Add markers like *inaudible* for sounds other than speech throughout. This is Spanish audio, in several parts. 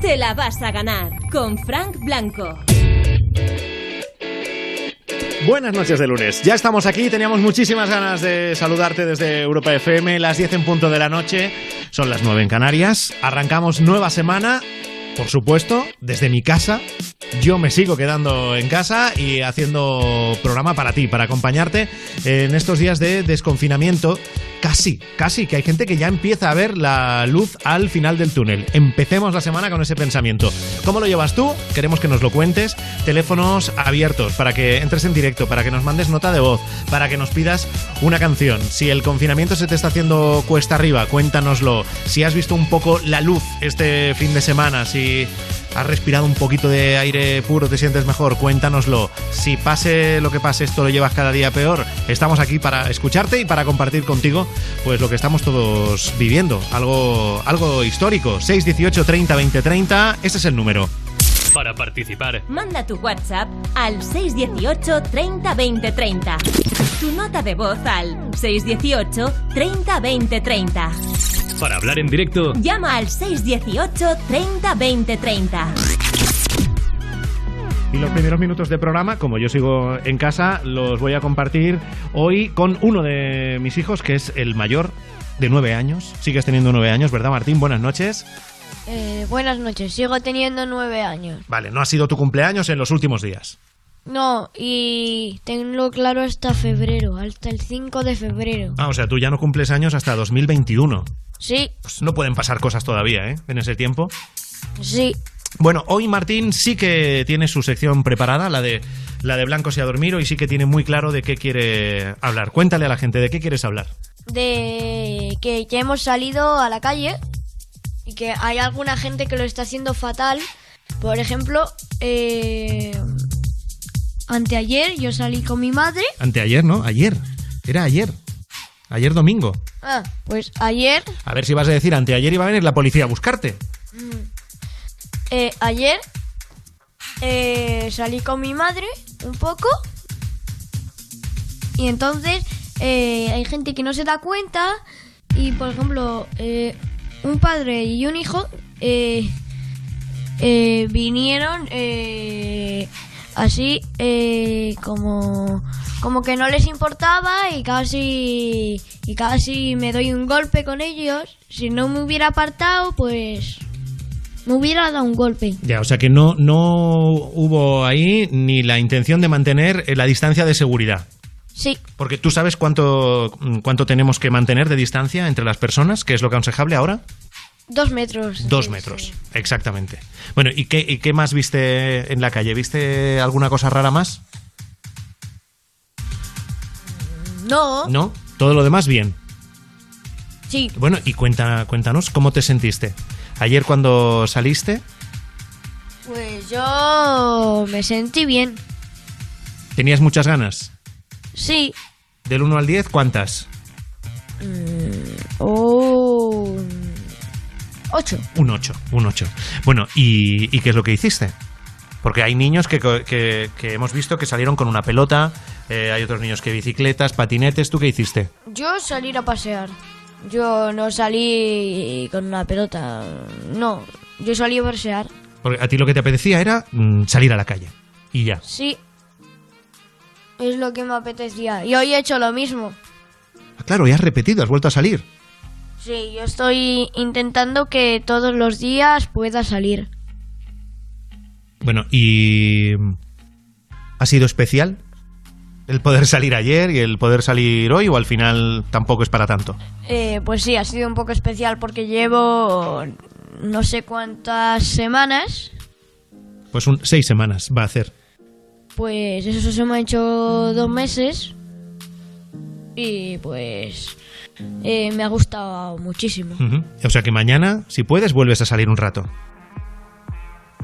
te la vas a ganar con Frank Blanco. Buenas noches de lunes. Ya estamos aquí, teníamos muchísimas ganas de saludarte desde Europa FM, las 10 en punto de la noche, son las 9 en Canarias. Arrancamos nueva semana, por supuesto, desde mi casa. Yo me sigo quedando en casa y haciendo programa para ti, para acompañarte en estos días de desconfinamiento casi, casi, que hay gente que ya empieza a ver la luz al final del túnel. Empecemos la semana con ese pensamiento. ¿Cómo lo llevas tú? Queremos que nos lo cuentes. Teléfonos abiertos para que entres en directo, para que nos mandes nota de voz, para que nos pidas una canción. Si el confinamiento se te está haciendo cuesta arriba, cuéntanoslo. Si has visto un poco la luz este fin de semana, si has respirado un poquito de aire puro, te sientes mejor, cuéntanoslo. Si pase lo que pase, esto lo llevas cada día peor, estamos aquí para escucharte y para compartir contigo pues lo que estamos todos viviendo, algo algo histórico. 618 30 20 30, ese es el número. Para participar, Manda tu WhatsApp al 618 30 20 30. Tu nota de voz al 618 30 20 30. para hablar en directo, Llama al 618 30 20 30. Y los primeros minutos de programa, como yo sigo en casa, los voy a compartir hoy con uno de mis hijos, que es el mayor de nueve años. Sigues teniendo nueve años, ¿verdad, Martín? Buenas noches. Eh, buenas noches, sigo teniendo nueve años. Vale, no ha sido tu cumpleaños en los últimos días. No, y tengo claro hasta febrero, hasta el 5 de febrero. Ah, o sea, tú ya no cumples años hasta 2021. Sí, Pues no pueden pasar cosas todavía, ¿eh? En ese tiempo. sí. Bueno, hoy Martín sí que tiene su sección preparada, la de la de Blancos y Adormiro, y sí que tiene muy claro de qué quiere hablar. Cuéntale a la gente de qué quieres hablar. De que ya hemos salido a la calle y que hay alguna gente que lo está haciendo fatal. Por ejemplo, eh, anteayer yo salí con mi madre. Anteayer, ¿no? Ayer. Era ayer. Ayer domingo. Ah, pues ayer, A ver si vas a decir anteayer iba a venir la policía a buscarte. Eh, ayer eh, salí con mi madre un poco. Y entonces eh, hay gente que no se da cuenta. Y por ejemplo un padre y un hijo vinieron así como como que no les importaba y casi y casi me doy un golpe con ellos. Si no me hubiera apartado pues me hubiera dado un golpe Ya, o sea que no, no hubo ahí ni la intención de mantener eh, la distancia de seguridad. sí Porque tú sabes cuánto, cuánto tenemos que mantener de distancia entre las personas, que es lo aconsejable ahora. dos metros Dos metros, sí. exactamente. Bueno, ¿y qué, ¿y qué más viste en la calle? ¿Viste alguna cosa rara más? no ¿No? Todo lo demás bien. sí Bueno, y cuenta, cuéntanos, ¿cómo te sentiste? Ayer cuando saliste, pues yo me sentí bien ¿tenías muchas ganas? sí Del 1 al 10, ¿cuántas? oh ocho Un 8, un 8. Bueno, ¿y, y qué es lo que hiciste? Porque hay niños que, que- que hemos visto que salieron con una pelota, eh, hay otros niños que bicicletas, patinetes, ¿tú qué hiciste? Yo salir a pasear. Yo no salí con una pelota. No, yo salí a pasear. Porque a ti lo que te apetecía era mm, salir a la calle. Y ya. Sí. Es lo que me apetecía. Y hoy he hecho lo mismo. Ah, Claro, ya has repetido, has vuelto a salir. Sí, yo estoy intentando que todos los días pueda salir. Bueno, ¿y mm, ha sido especial el poder salir ayer y el poder salir hoy o al final tampoco es para tanto? Eh, pues sí, ha sido un poco especial porque llevo no sé cuántas semanas. Pues un, seis semanas va a hacer. Pues eso se me ha hecho dos meses. Y pues eh, me ha gustado muchísimo. O sea que mañana, si puedes, vuelves a salir un rato.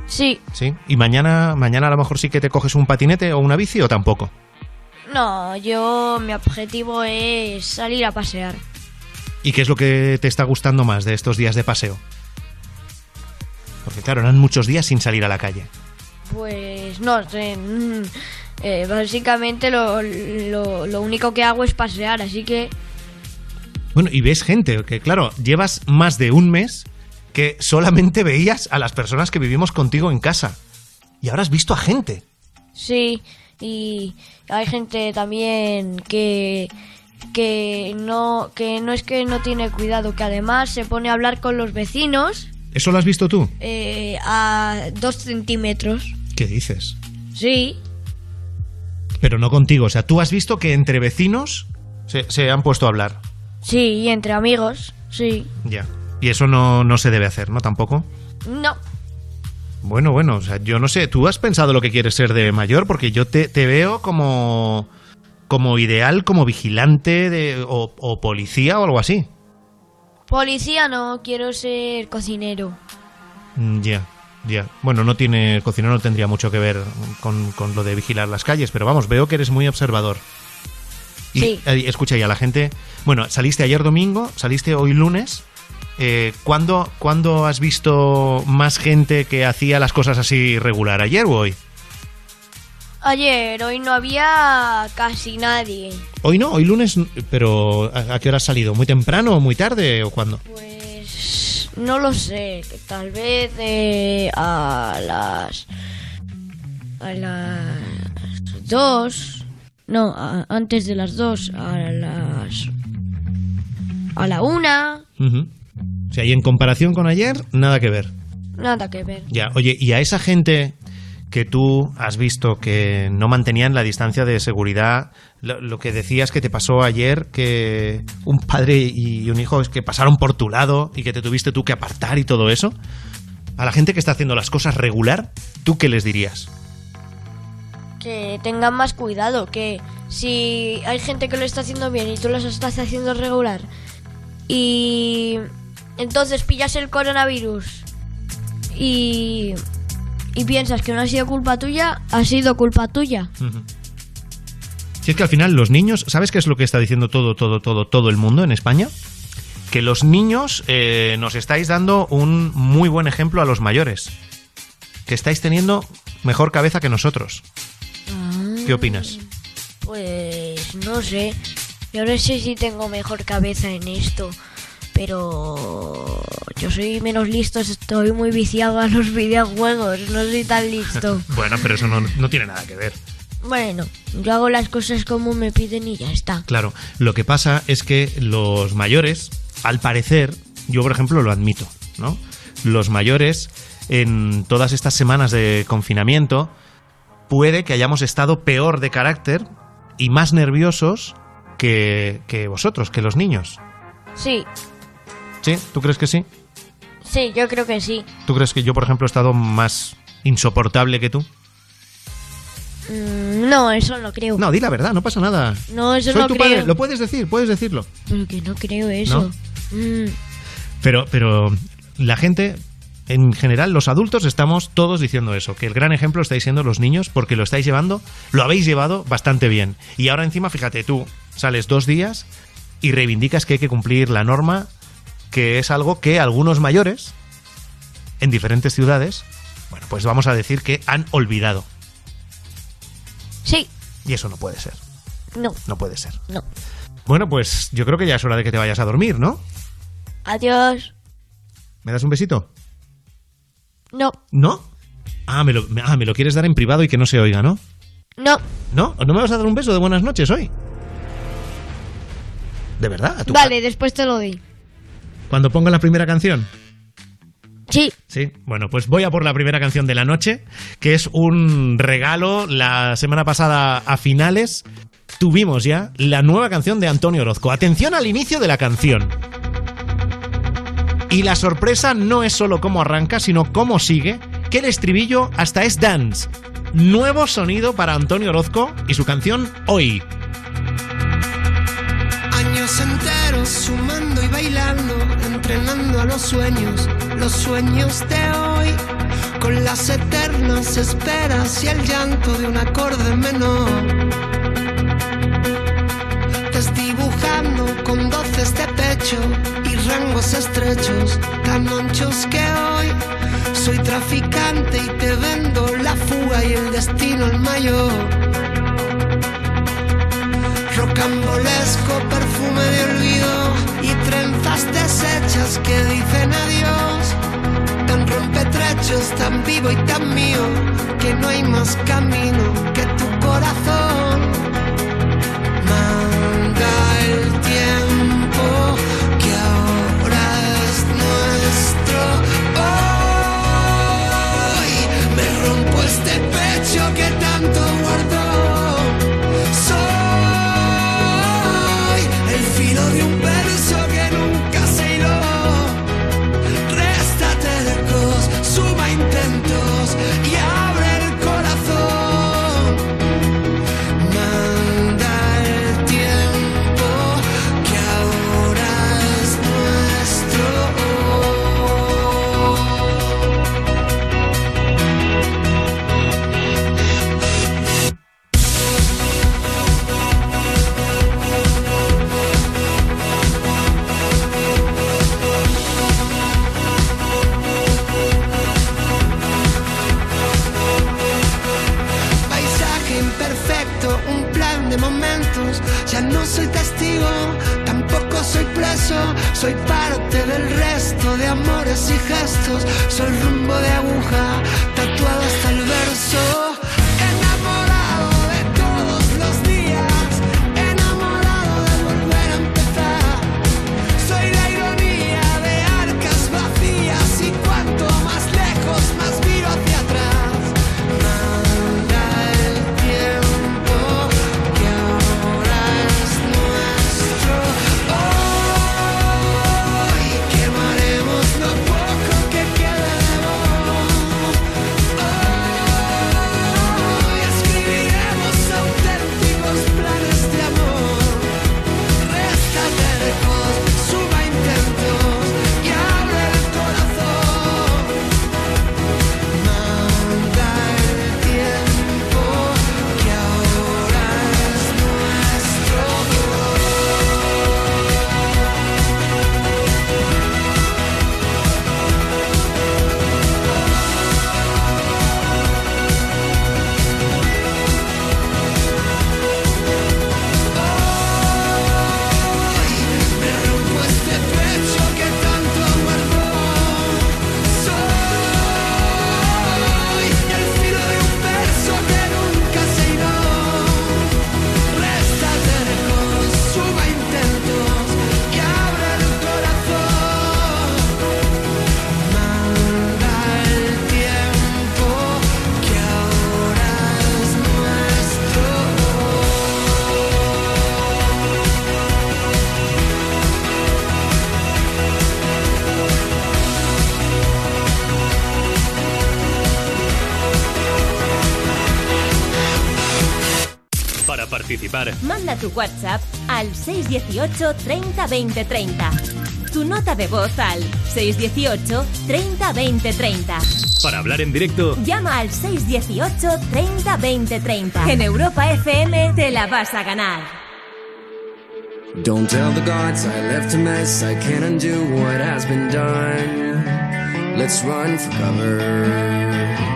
Sí, ¿Sí? ¿Y mañana, mañana a lo mejor sí que te coges un patinete o una bici o tampoco? No, yo mi objetivo es salir a pasear. ¿Y qué es lo que te está gustando más de estos días de paseo? Porque claro, eran muchos días sin salir a la calle. Pues no sé. mm, eh, básicamente lo, lo, lo único que hago es pasear, así que Bueno, y ves gente, que claro, llevas más de un mes que solamente veías a las personas que vivimos contigo en casa. Y ahora has visto a gente. Sí, y hay gente también que que no que no es que no tiene cuidado, que además se pone a hablar con los vecinos ¿Eso lo has visto tú? eh, a dos centímetros. ¿Qué dices? Sí, Pero no contigo. O sea, tú has visto que entre vecinos se, se han puesto a hablar. sí, y entre amigos, sí. Ya. Y eso no, no se debe hacer, ¿no? Tampoco. No, Bueno, bueno, o sea, yo no sé, ¿tú has pensado lo que quieres ser de mayor? Porque yo te, te veo como, como ideal, como vigilante de, o, o policía o algo así. policía no, quiero ser cocinero. Mm, Ya, ya. Bueno, no tiene, cocinero no tendría mucho que ver con, con lo de vigilar las calles, pero vamos, veo que eres muy observador. Y, Sí. eh, escucha, y a la gente, bueno, saliste ayer domingo, saliste hoy lunes. Eh, ¿cuándo, ¿Cuándo has visto más gente que hacía las cosas así regular? ¿Ayer o hoy? Ayer, hoy no había casi nadie. Hoy no, hoy lunes, pero ¿a, qué hora has salido? ¿Muy temprano o muy tarde o cuándo? Pues no lo sé, tal vez eh, a las a las dos, no, a- antes de las dos, a las a la una. O sea, y en comparación con ayer, nada que ver. nada que ver. Ya, oye, y a esa gente que tú has visto que no mantenían la distancia de seguridad, lo, lo que decías que te pasó ayer, que un padre y un hijo es que pasaron por tu lado y que te tuviste tú que apartar y todo eso, a la gente que está haciendo las cosas regular, ¿tú qué les dirías? Que tengan más cuidado, que si hay gente que lo está haciendo bien y tú lo estás haciendo regular y entonces pillas el coronavirus y y piensas que no ha sido culpa tuya, ha sido culpa tuya. Si es que al final los niños, ¿sabes qué es lo que está diciendo todo, todo, todo, todo el mundo en España? Que los niños eh, nos estáis dando un muy buen ejemplo a los mayores. Que estáis teniendo mejor cabeza que nosotros. ¿Qué opinas? Pues no sé. Yo no sé si tengo mejor cabeza en esto. Pero yo soy menos listo, estoy muy viciado a los *laughs* videojuegos, no soy tan listo. *laughs* Bueno, pero eso no, no tiene nada que ver. Bueno, yo hago las cosas como me piden y ya está. Claro, lo que pasa es que los mayores, al parecer, yo por ejemplo lo admito, ¿no? Los mayores, en todas estas semanas de confinamiento, puede que hayamos estado peor de carácter y más nerviosos que, que vosotros, que los niños. Sí, ¿Sí? ¿Tú crees que sí? sí, yo creo que sí. ¿Tú crees que yo, por ejemplo, he estado más insoportable que tú? Mm, no, eso no creo. No, di la verdad, no pasa nada. No, eso Soy no tu creo. padre, lo puedes decir, puedes decirlo. Pero que no creo eso. Mm, Pero, pero la gente, en general, los adultos estamos todos diciendo eso, que el gran ejemplo estáis siendo los niños porque lo estáis llevando, lo habéis llevado bastante bien. Y ahora encima, fíjate, tú sales dos días y reivindicas que hay que cumplir la norma, que es algo que algunos mayores, en diferentes ciudades, bueno, pues vamos a decir que han olvidado. sí, Y eso no puede ser, no, no puede ser. no. Bueno, pues yo creo que ya es hora de que te vayas a dormir, ¿no? Adiós. ¿Me das un besito? No, ¿No? Ah me, lo, ah, me lo quieres dar en privado y que no se oiga, ¿no? no. ¿No? ¿No me vas a dar un beso de buenas noches hoy? ¿De verdad? ¿A tu Vale, después te lo doy. Cuando ponga la primera canción. Sí, Sí, bueno, pues voy a por la primera canción de la noche, que es un regalo. La semana pasada a finales tuvimos ya la nueva canción de Antonio Orozco. Atención al inicio de la canción. Y la sorpresa no es solo cómo arranca, sino cómo sigue, que el estribillo hasta es dance. Nuevo sonido para Antonio Orozco y su canción Hoy. Años enteros sumando y bailando, entrenando a los sueños, los sueños de hoy, con las eternas esperas y el llanto de un acorde menor. Desdibujando con doces de pecho y rangos estrechos, tan anchos que hoy soy traficante y te vendo la fuga y el destino el mayor. Rocambolesco perfume de olvido y trenzas deshechas que dicen adiós. Tan rompetrechos, tan vivo y tan mío, que no hay más camino que tu corazón. Manda el Ya no soy testigo, tampoco soy preso. Soy parte del resto de amores y gestos. Soy rumbo de aguja, participar, Manda tu WhatsApp al 618 30 20 30. Tu nota de voz al 618 30 20 30. para hablar en directo, Llama al 618 30 20 30. En Europa FM te la vas a ganar. Don't tell the gods I left a mess. I can't undo what has been done. Let's run for cover.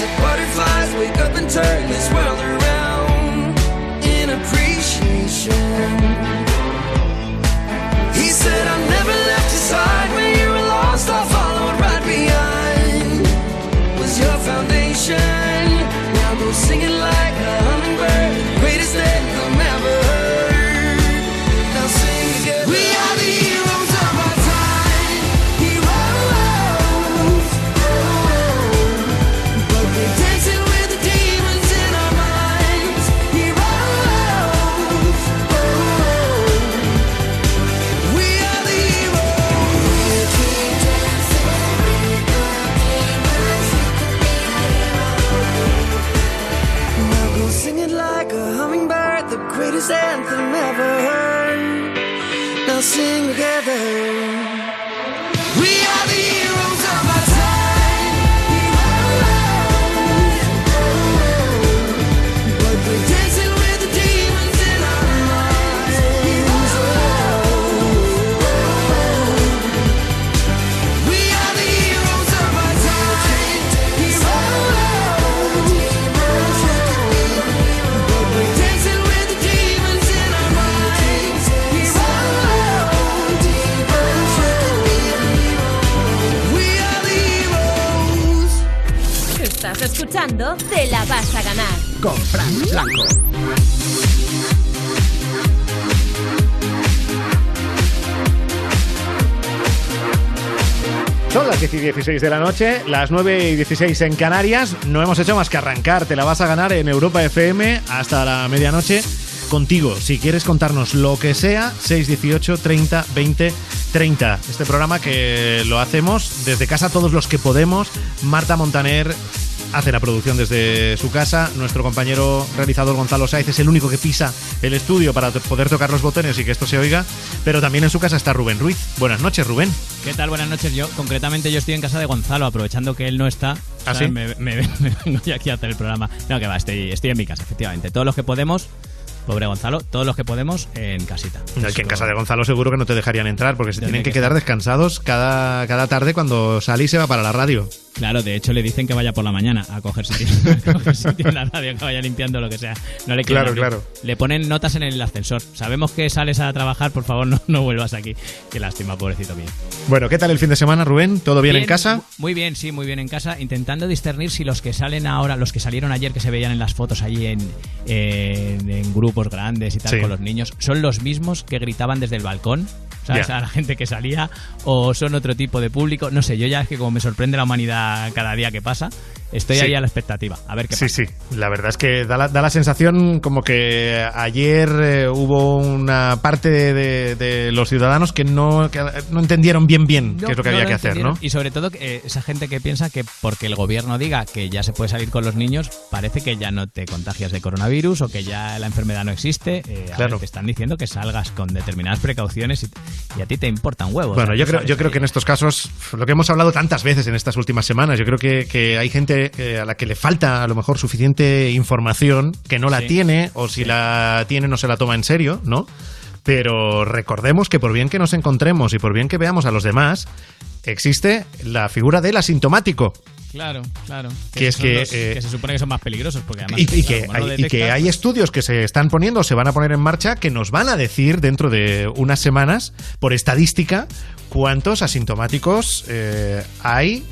Butterflies wake up and turn this sing again. Escuchando Te la vas a ganar. Con Fran Blanco. Son las 10 y 16 de la noche, las 9 y 16 en Canarias. No hemos hecho más que arrancar. Te la vas a ganar en Europa FM hasta la medianoche contigo. Si quieres contarnos lo que sea, 618 30 20 30. Este programa que lo hacemos desde casa todos los que podemos. Marta Montaner hace la producción desde su casa. Nuestro compañero realizador Gonzalo Saiz es el único que pisa el estudio para poder tocar los botones y que esto se oiga. Pero también en su casa está Rubén Ruiz. Buenas noches, Rubén. ¿Qué tal? Buenas noches. Yo, concretamente, yo estoy en casa de Gonzalo, aprovechando que él no está. ¿Ah, me, me- *laughs* me vengo yo aquí a hacer el programa. No, que va, estoy, estoy en mi casa, efectivamente. Todos los que podemos, pobre Gonzalo, todos los que podemos en casita. No, es que en casa de Gonzalo seguro que no te dejarían entrar porque se tienen que que quedar descansados cada, cada tarde cuando sale y se va para la radio. Claro, de hecho le dicen que vaya por la mañana a coger sitio, *laughs* a coger sitio en la radio, que vaya limpiando lo que sea. No le Claro, abrir. claro. Le ponen notas en el ascensor. Sabemos que sales a trabajar, por favor, no, no vuelvas aquí. Qué lástima, pobrecito mío. Bueno, ¿qué tal el fin de semana, Rubén? ¿Todo bien, en casa? Muy bien, sí, muy bien en casa. Intentando discernir si los que salen ahora, los que salieron ayer que se veían en las fotos allí en, en- en grupos grandes y tal Sí. con los niños, son los mismos que gritaban desde el balcón. A la gente que salía, o son otro tipo de público. No sé, yo ya es que como me sorprende la humanidad cada día que pasa, estoy Sí. ahí a la expectativa. A ver qué Sí, pasa. sí. La verdad es que da la, da la sensación como que ayer eh, hubo una parte de, de- de los ciudadanos que no, que no entendieron bien bien No, qué es lo que no había lo que hacer, ¿no? Y sobre todo eh, esa gente que piensa que porque el gobierno diga que ya se puede salir con los niños, parece que ya no te contagias de coronavirus o que ya la enfermedad no existe. Eh, a Claro. ver, te están diciendo que salgas con determinadas precauciones y, y a ti te importan huevos. Bueno, yo creo, yo creo que en estos casos, lo que hemos hablado tantas veces en estas últimas semanas, yo creo que, que hay gente eh, a la que le falta a lo mejor suficiente información, que no la Sí. tiene, o si la tiene no se la toma en serio, ¿no? Pero recordemos que por bien que nos encontremos y por bien que veamos a los demás, existe la figura del asintomático. Claro, claro. Que es que, los eh, se supone que son más peligrosos porque además Y, y que hay, y que hay pues- estudios que se están poniendo se van a poner en marcha que nos van a decir dentro de unas semanas, por estadística, cuántos asintomáticos eh, hay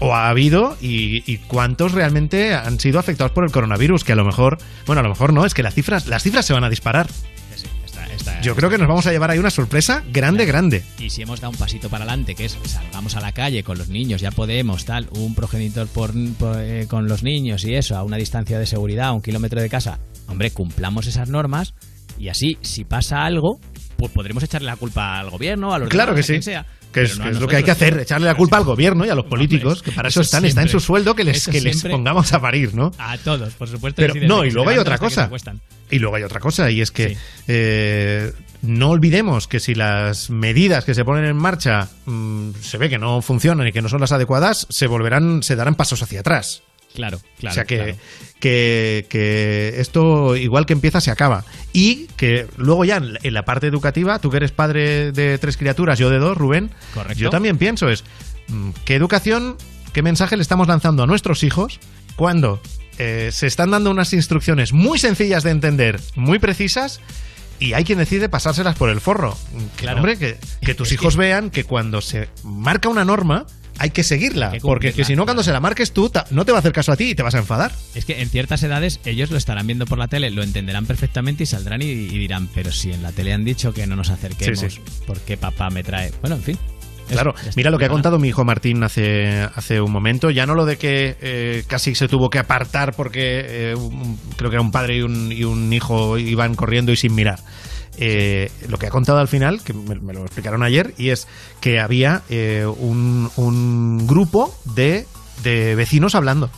o ha habido y, y cuántos realmente han sido afectados por el coronavirus. Que a lo mejor, bueno, a lo mejor no, es que las cifras, las cifras se van a disparar. Sí, está- está- Yo creo que nos vamos a llevar ahí una sorpresa grande, grande. Y si hemos dado un pasito para adelante, que es salgamos a la calle con los niños, ya podemos, tal, un progenitor por, por, eh, con los niños y eso, a una distancia de seguridad, a un kilómetro de casa, hombre, cumplamos esas normas y así, si pasa algo, pues podremos echarle la culpa al gobierno, a los Claro demás, que a quien sí. sea. Que es, Pero no que a es lo que hay que hacer, echarle la culpa al gobierno y a los políticos, que para eso, están, está en su sueldo que les, que les pongamos a parir, ¿no? A todos, por supuesto. Pero no, y luego hay otra cosa. Y luego hay otra cosa, y es que Sí. eh, no olvidemos que si las medidas que se ponen en marcha mm, se ve que no funcionan y que no son las adecuadas, se volverán, se darán pasos hacia atrás. Claro, claro. o sea que, claro. que, que esto, igual que empieza, se acaba. Y que luego ya en la- en la parte educativa, tú que eres padre de tres criaturas, yo de dos, Rubén, Correcto. yo también pienso es, mm, ¿qué educación, qué mensaje le estamos lanzando a nuestros hijos cuando eh, se están dando unas instrucciones muy sencillas de entender, muy precisas, y hay quien decide pasárselas por el forro. Que, Claro. hombre, que, que tus *laughs* Es hijos que- vean que cuando se marca una norma hay que seguirla, Hay que porque que si no cuando se la marques tú no te va a hacer caso a ti y te vas a enfadar. Es que en ciertas edades ellos lo estarán viendo por la tele, lo entenderán perfectamente y saldrán y, y dirán, pero si en la tele han dicho que no nos acerquemos, Sí, sí. ¿por qué papá me trae? Bueno, en fin. Claro, mira lo que ha contado mi hijo Martín hace, hace un momento. Ya no lo de que eh, casi se tuvo que apartar porque eh, un- creo que era un padre y un, y un hijo iban corriendo y sin mirar. Eh, lo que ha contado al final, que me, me lo explicaron ayer, y es que había eh, un, un grupo de, de vecinos hablando.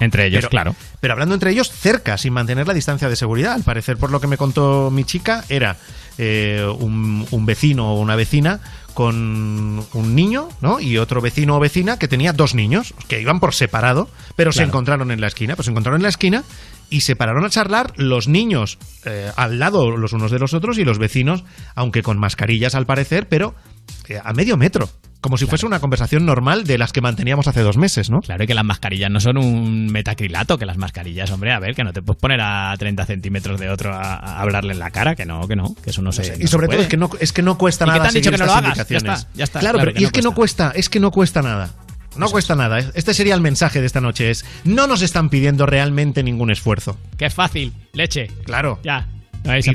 Entre ellos, Pero- claro. Pero hablando entre ellos cerca, sin mantener la distancia de seguridad. Al parecer, por lo que me contó mi chica, era eh, un, un vecino o una vecina con un niño, ¿no? Y otro vecino o vecina que tenía dos niños, que iban por separado, pero se encontraron en la esquina. Pues se encontraron en la esquina y se pararon a charlar los niños eh, al lado los unos de los otros y los vecinos, aunque con mascarillas al parecer, pero eh, a medio metro. Como si fuese una conversación normal de las que manteníamos hace dos meses, ¿no? Claro y que las mascarillas no son un metacrilato, que las mascarillas, hombre, a ver, que no te puedes poner a 30 centímetros de otro a, a hablarle en la cara, que no, que no, que eso no se. y sobre todo es que no, es que no cuesta ¿Y qué nada te han dicho que no lo estas hagas? Ya está, ya está, Claro, claro pero que y no es que no cuesta, es que no cuesta nada. No cuesta nada. Este sería el mensaje de esta noche. Es no nos están pidiendo realmente ningún esfuerzo. Que es fácil, leche. Claro. Ya. Habéis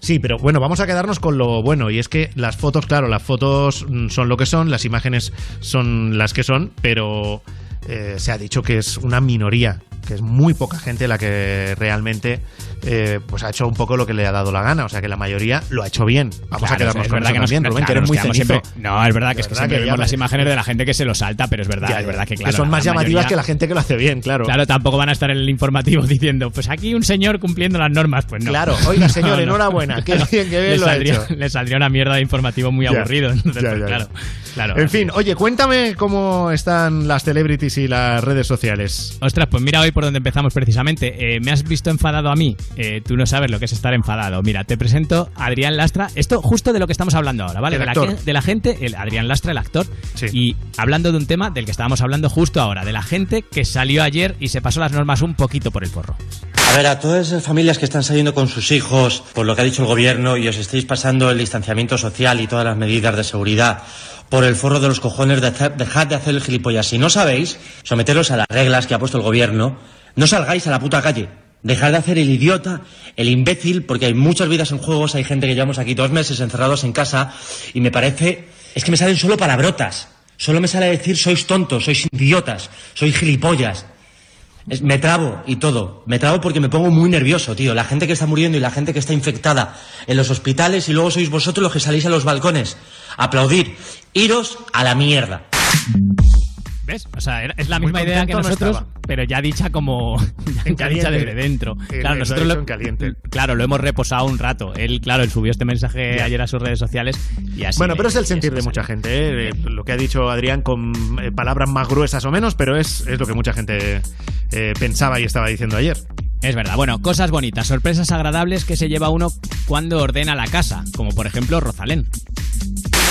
Sí, pero bueno, vamos a quedarnos con lo bueno y es que las fotos, claro, las fotos mm, son lo que son, las imágenes son las que son, pero eh, se ha dicho que es una minoría, que es muy poca gente la que realmente eh, pues ha hecho un poco lo que le ha dado la gana, o sea que la mayoría lo ha hecho bien. Vamos a quedarnos es con verdad eso que nos- también, Rubén, que claro, eres nos muy quedamos cenizo. siempre- No, es verdad que es que verdad siempre que vemos las imágenes de la gente que se lo salta, pero es verdad, Ya, es verdad que que claro. son la más llamativas mayoría- que la gente que lo hace bien, claro. Claro, tampoco van a estar en el informativo *laughs* diciendo, pues aquí un señor cumpliendo las normas, pues no. Claro, oiga, señor, *laughs* No, no. enhorabuena, qué *laughs* bien, qué bien le lo ha saldría, hecho. Le saldría una mierda de informativo muy Ya, aburrido. Entonces, ya, pues, claro, claro. En fin, oye, cuéntame cómo están las celebrities y las redes sociales. Ostras, pues mira hoy por donde empezamos precisamente. Eh, ¿Me has visto enfadado a mí? Eh, tú no sabes lo que es estar enfadado. Mira, te presento a Adrián Lastra. Esto justo de lo que estamos hablando ahora, ¿vale? El de, la, actor. que- de la gente, el Adrián Lastra, el actor. Sí. Y hablando de un tema del que estábamos hablando justo ahora, de la gente que salió ayer y se pasó las normas un poquito por el forro. A ver, a todas esas familias que están saliendo con sus hijos por lo que ha dicho el gobierno y os estáis pasando el distanciamiento social y todas las medidas de seguridad por el forro de los cojones, dejad de hacer el gilipollas. Si no sabéis, someteros a las reglas que ha puesto el gobierno, no salgáis a la puta calle. Dejad de hacer el idiota, el imbécil, porque hay muchas vidas en juegos, hay gente que llevamos aquí dos meses encerrados en casa y me parece... Es que me salen solo palabrotas. Solo me sale decir sois tontos, sois idiotas, sois gilipollas. Me trabo y todo. Me trabo porque me pongo muy nervioso, tío. La gente que está muriendo y la gente que está infectada en los hospitales y luego sois vosotros los que salís a los balcones. Aplaudir. Iros a la mierda. ¿Ves? O sea, es la misma idea que no nosotros, pero ya dicha como. En *laughs* ya *laughs* dicha desde dentro. Él Claro, nosotros lo, en caliente. Claro, lo hemos reposado un rato. Él, claro, él subió este mensaje ayer a sus redes sociales y así. Bueno, pero es el sentir de mucha gente, ¿eh? Eh, lo que ha dicho Adrián con eh, palabras más gruesas o menos, pero es, es lo que mucha gente eh, pensaba y estaba diciendo ayer. Es verdad. Bueno, cosas bonitas, sorpresas agradables que se lleva uno cuando ordena la casa, como por ejemplo Rosalén.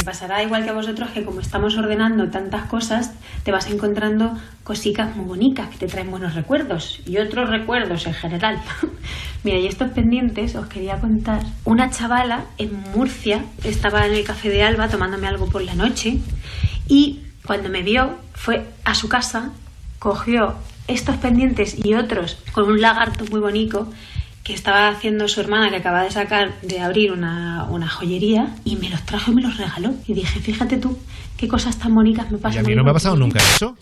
Pasará igual que a vosotros que como estamos ordenando tantas cosas, te vas encontrando cositas muy bonitas que te traen buenos recuerdos y otros recuerdos en general. *laughs* Mira, y estos pendientes os quería contar. Una chavala en Murcia estaba en el café de Alba tomándome algo por la noche y cuando me vio fue a su casa, cogió estos pendientes y otros con un lagarto muy bonito que estaba haciendo su hermana que acaba de sacar, de abrir una, una joyería y me los trajo y me los regaló. Y dije, fíjate tú, qué cosas tan bonitas me Y pasan. a mí no me ha pasado nunca eso.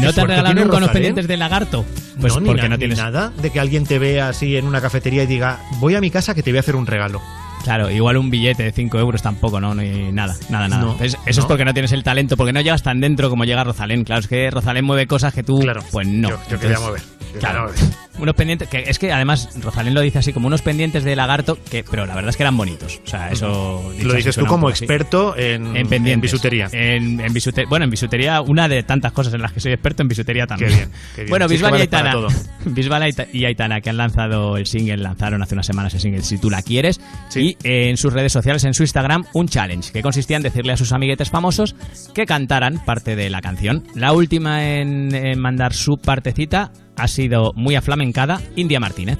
¿No te han regalado nunca unos pendientes de lagarto? Pues no, ni, porque na- no ni tienes. nada de que alguien te vea así en una cafetería y diga, voy a mi casa que te voy a hacer un regalo. Claro, igual un billete de 5 euros tampoco, ¿no? Ni nada, nada, nada. No, Entonces, eso es porque no tienes el talento, porque no llegas tan dentro como llega Rosalén. Claro, es que Rosalén mueve cosas que tú, Claro, pues no. yo- yo quería Entonces, mover, yo Claro, quería mover. *laughs* unos pendientes, que es que además Rosalén lo dice así, como unos pendientes de lagarto, que pero la verdad es que eran bonitos. O sea, eso... dicho Lo dices tú como experto en, En pendientes. en bisutería. En, en bisute- bueno, en bisutería, una de tantas cosas en las que soy experto en bisutería también. Qué bien, qué bien. Bueno, Bisbal y Aitana. *laughs* Bisbal y Aitana, que han lanzado el single, lanzaron hace unas semanas el single Si tú la quieres. Sí. Y en sus redes sociales, en su Instagram, un challenge que consistía en decirle a sus amiguetes famosos que cantaran parte de la canción. La última en, en mandar su partecita ha sido muy aflamencada, India Martínez.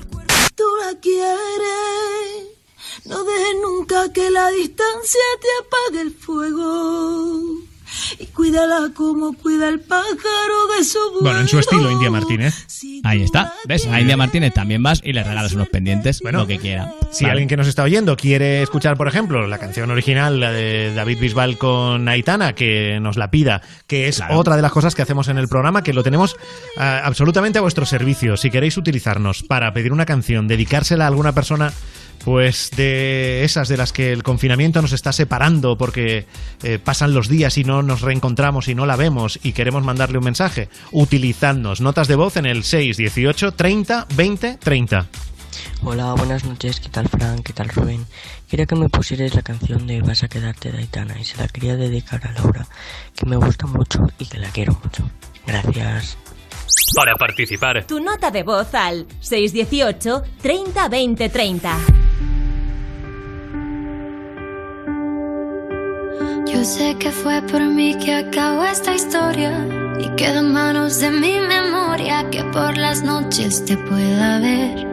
Tú la quieres, no dejes nunca que la distancia te apague el fuego. Y cuídala como cuida el pájaro de su vuelo. Bueno, en su estilo, India Martínez. Ahí está. ¿Ves? A India Martínez también vas y le regalas unos pendientes, Bueno, lo que quiera. Si Vale. alguien que nos está oyendo quiere escuchar, por ejemplo, la canción original, la de David Bisbal con Aitana, que nos la pida, que es Claro. otra de las cosas que hacemos en el programa, que lo tenemos ah, absolutamente a vuestro servicio. Si queréis utilizarnos para pedir una canción, dedicársela a alguna persona, pues de esas de las que el confinamiento nos está separando porque eh, pasan los días y no nos reencontramos y no la vemos y queremos mandarle un mensaje, utilizadnos notas de voz en el 618 30 20 30. Hola, buenas noches, ¿qué tal Frank? ¿Qué tal Rubén? Quería que me pusierais la canción de Vas a quedarte de Aitana y se la quería dedicar a Laura, que me gusta mucho y que la quiero mucho. Gracias. Para participar, Tu nota de voz al 618 30 20 30. Sé que fue por mí que acabó esta historia y queda en manos de mi memoria que por las noches te pueda ver.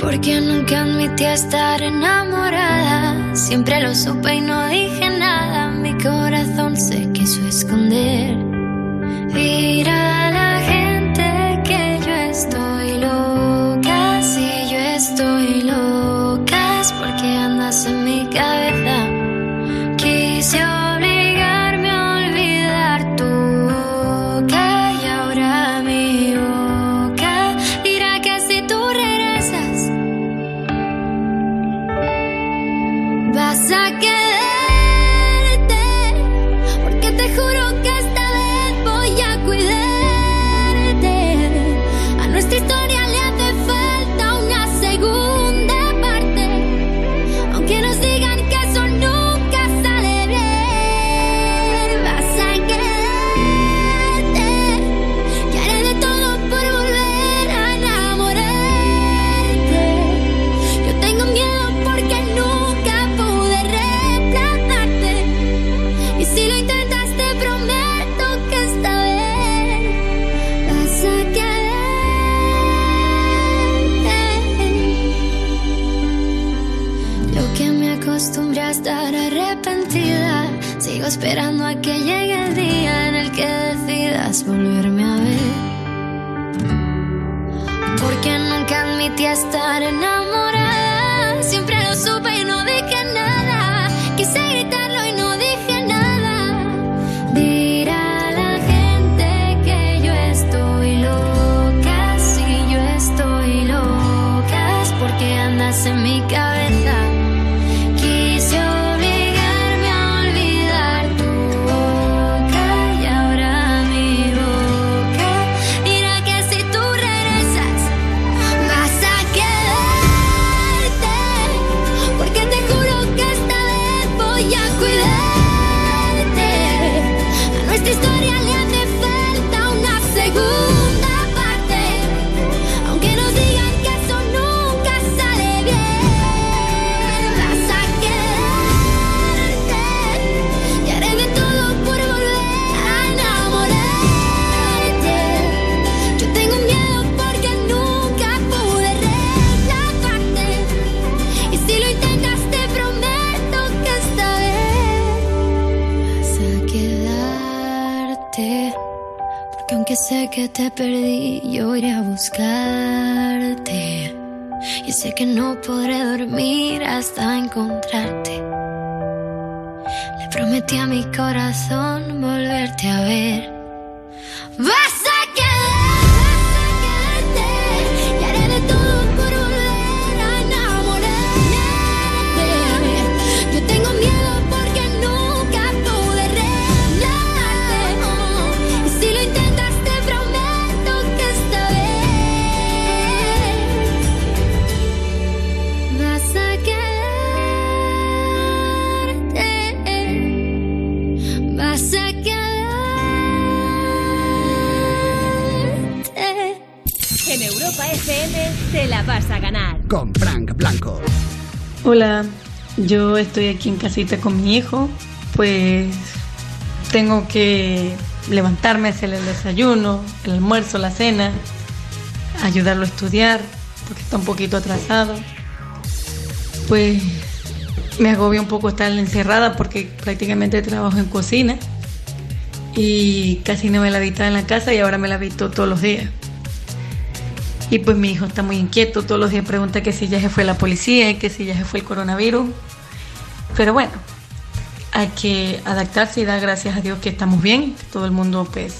Porque nunca admití estar enamorada, siempre lo supe y no dije nada, mi corazón se quiso esconder. Dirá la gente que yo estoy loca, si yo estoy loca es porque andas en mi cabeza. Que te perdí, yo iré a buscarte. Y sé que no podré dormir hasta encontrarte. Le prometí a mi corazón volverte a ver. Vas FM te la vas a ganar. con Frank Blanco. Hola, yo estoy aquí en casita con mi hijo, pues tengo que levantarme, hacerle el desayuno, el almuerzo, la cena, ayudarlo a estudiar, porque está un poquito atrasado. Pues me agobia un poco estar encerrada porque prácticamente trabajo en cocina y casi no me la visto en la casa y ahora me la visto todos los días. Y pues mi hijo está muy inquieto, todos los días pregunta que si ya se fue la policía y que si ya se fue el coronavirus. Pero bueno, hay que adaptarse y dar gracias a Dios que estamos bien, que todo el mundo pues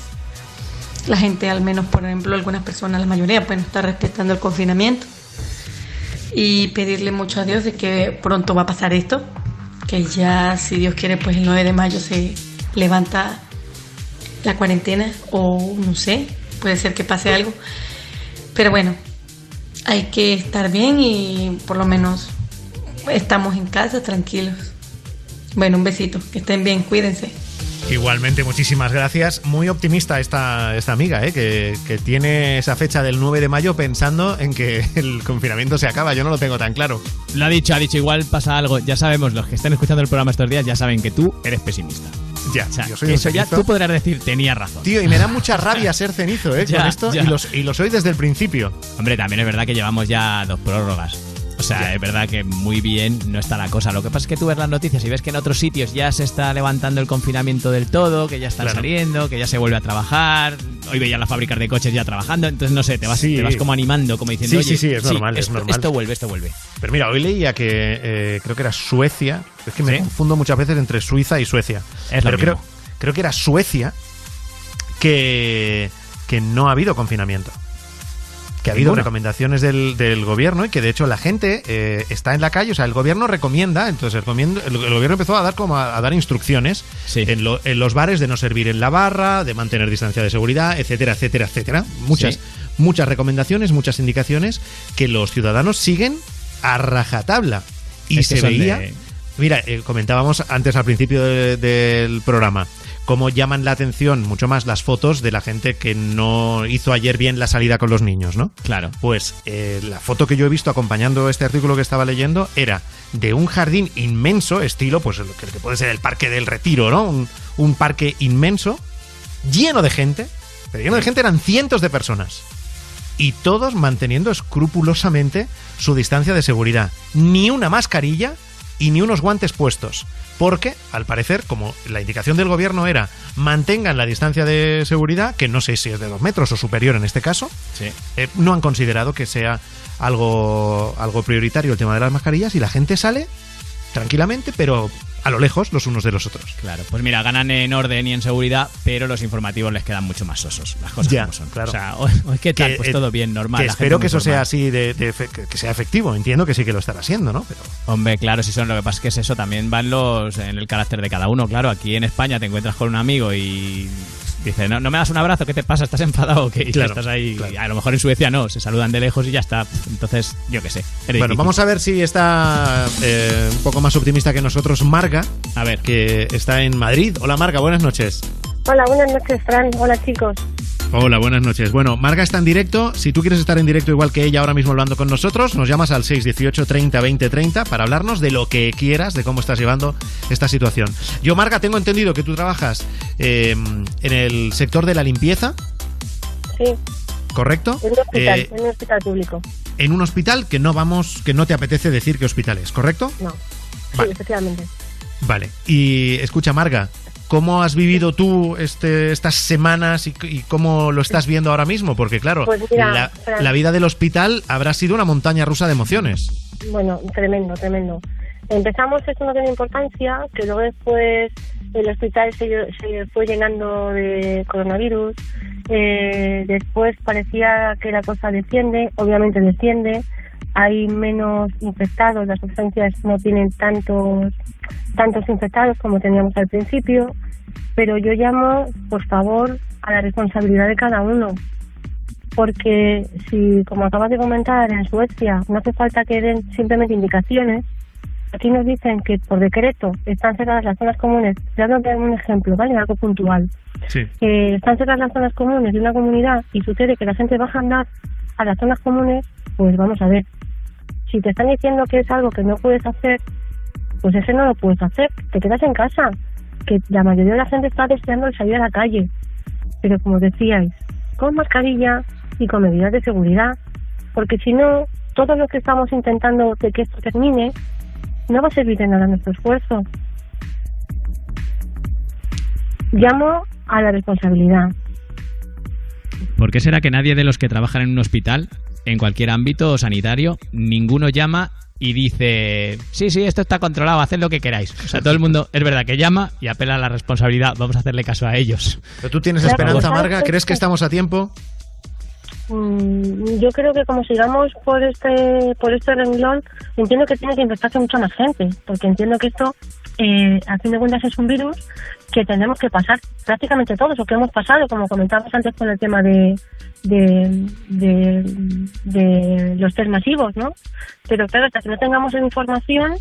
la gente al menos por ejemplo algunas personas, la mayoría pues no está respetando el confinamiento y pedirle mucho a Dios de que pronto va a pasar esto, que ya si Dios quiere pues el 9 de mayo se levanta la cuarentena o no sé, puede ser que pase algo. Pero bueno, hay que estar bien y por lo menos estamos en casa tranquilos. Bueno, un besito, que estén bien, cuídense. Igualmente, muchísimas gracias. Muy optimista esta, esta amiga, ¿eh? que, que tiene esa fecha del 9 de mayo pensando en que el confinamiento se acaba. Yo no lo tengo tan claro. Lo ha dicho, ha dicho, igual pasa algo. Ya sabemos, los que están escuchando el programa estos días ya saben que tú eres pesimista. Ya, O sea, yo soy eso ya tú podrás decir, tenía razón. Tío, y me da mucha rabia ser cenizo, ¿eh? *laughs* Ya, con esto. ya. Y, los, y lo soy desde el principio. Hombre, también es verdad que llevamos ya dos prórrogas. O sea, es verdad que muy bien no está la cosa. Lo que pasa es que tú ves las noticias y ves que en otros sitios ya se está levantando el confinamiento del todo, que ya están Claro. saliendo, que ya se vuelve a trabajar. Hoy veía las fábricas de coches ya trabajando, entonces no sé, te vas, Sí. te vas como animando, como diciendo, Sí, oye, sí, sí, es normal, es esto, normal. esto vuelve, esto vuelve. Pero mira, hoy leía que eh, creo que era Suecia. Es que me confundo muchas veces entre Suiza y Suecia. Es lo Pero creo, creo que era Suecia que, que no ha habido confinamiento. Que ha habido Ninguna. recomendaciones del, del gobierno y que de hecho la gente eh, está en la calle. O sea, el gobierno recomienda, entonces el, el- gobierno empezó a dar como a, a dar instrucciones en, lo- en los bares de no servir en la barra, de mantener distancia de seguridad, etcétera, etcétera, etcétera. Muchas, Sí. muchas recomendaciones, muchas indicaciones que los ciudadanos siguen a rajatabla. Y Es se veía. de- Mira, eh, comentábamos antes al principio de- del programa cómo llaman la atención mucho más las fotos de la gente que no hizo ayer bien la salida con los niños, ¿no? Claro. Pues eh, la foto que yo he visto acompañando este artículo que estaba leyendo era de un jardín inmenso, estilo, pues lo que que puede ser el Parque del Retiro, ¿no? Un, un parque inmenso, lleno de gente, pero lleno de gente eran cientos de personas. Y todos manteniendo escrupulosamente su distancia de seguridad. Ni una mascarilla y ni unos guantes puestos. Porque, al parecer, como la indicación del gobierno era mantengan la distancia de seguridad, que no sé si es de dos metros o superior en este caso, Sí. eh, no han considerado que sea algo, algo prioritario el tema de las mascarillas y la gente sale tranquilamente, pero a lo lejos los unos de los otros. Claro, pues mira, ganan en orden y en seguridad, pero los informativos les quedan mucho más sosos. Las cosas Ya, como son. claro. O sea, *laughs* hoy, ¿qué tal? Que, pues eh, todo bien, normal. Que espero que eso sea así, de, que sea efectivo. Entiendo que sí que lo estará haciendo, ¿no? Pero Hombre, claro, si son lo que pasa es que es eso, también van los en el carácter de cada uno, claro. Aquí en España te encuentras con un amigo y dice, no, no me das un abrazo, ¿qué te pasa? ¿Estás enfadado o qué? Y Claro, estás ahí. A lo mejor en Suecia no, se saludan de lejos y ya está. Entonces, yo qué sé. Bueno, difícil. vamos a ver si está eh, un poco más optimista que nosotros Marga. A ver. Que está en Madrid. Hola Marga, buenas noches. Hola, buenas noches, Fran. Hola, chicos. Hola, buenas noches. Bueno, Marga está en directo. Si tú quieres estar en directo igual que ella ahora mismo hablando con nosotros, nos llamas al 618 30 20 30 para hablarnos de lo que quieras, de cómo estás llevando esta situación. Yo, Marga, tengo entendido que tú trabajas eh, en el sector de la limpieza, Sí, ¿correcto? en un hospital, Eh, en un hospital público. en un hospital que no vamos, que no te apetece decir qué hospital es, ¿correcto? No. Sí, efectivamente. Vale. Y escucha, Marga, ¿cómo has vivido tú este, estas semanas y, y cómo lo estás viendo ahora mismo? Porque claro, Pues mira, la, Fran. la vida del hospital habrá sido una montaña rusa de emociones. Bueno, tremendo, tremendo. Empezamos esto no tiene importancia, que luego después el hospital se, se fue llenando de coronavirus. Eh, después parecía que la cosa desciende, obviamente desciende. Hay menos infectados, las urgencias no tienen tantos tantos infectados como teníamos al principio, pero yo llamo, por favor, a la responsabilidad de cada uno porque si, como acabas de comentar, en Suecia no hace falta que den simplemente indicaciones, aquí nos dicen que por decreto están cerradas las zonas comunes. Te voy a dar un ejemplo, ¿vale? Algo puntual. Sí. Que están cerradas las zonas comunes de una comunidad y sucede que la gente baja a andar a las zonas comunes, pues vamos a ver. Si te están diciendo que es algo que no puedes hacer, pues ese no lo puedes hacer. Te quedas en casa. Que la mayoría de la gente está deseando el salir a la calle. Pero como decíais, con mascarilla y con medidas de seguridad. Porque si no, todo lo que estamos intentando de que esto termine, no va a servir de nada nuestro esfuerzo. Llamo a la responsabilidad. ¿Por qué será que nadie de los que trabajan en un hospital, en cualquier ámbito sanitario, ninguno llama y dice, sí, sí, esto está controlado, haced lo que queráis? O sea, todo el mundo es verdad que llama y apela a la responsabilidad, vamos a hacerle caso a ellos. Pero tú tienes esperanza, ¿sabes Marga? ¿crees que estamos a tiempo? Mm, yo creo que como sigamos por este por este renglón, entiendo que tiene que infectarse mucha más gente, porque entiendo que esto, eh, a fin de cuentas, es un virus que tendremos que pasar prácticamente todos, o que hemos pasado, como comentábamos antes con el tema de, de, los test masivos, ¿no? Pero claro, hasta que no tengamos información,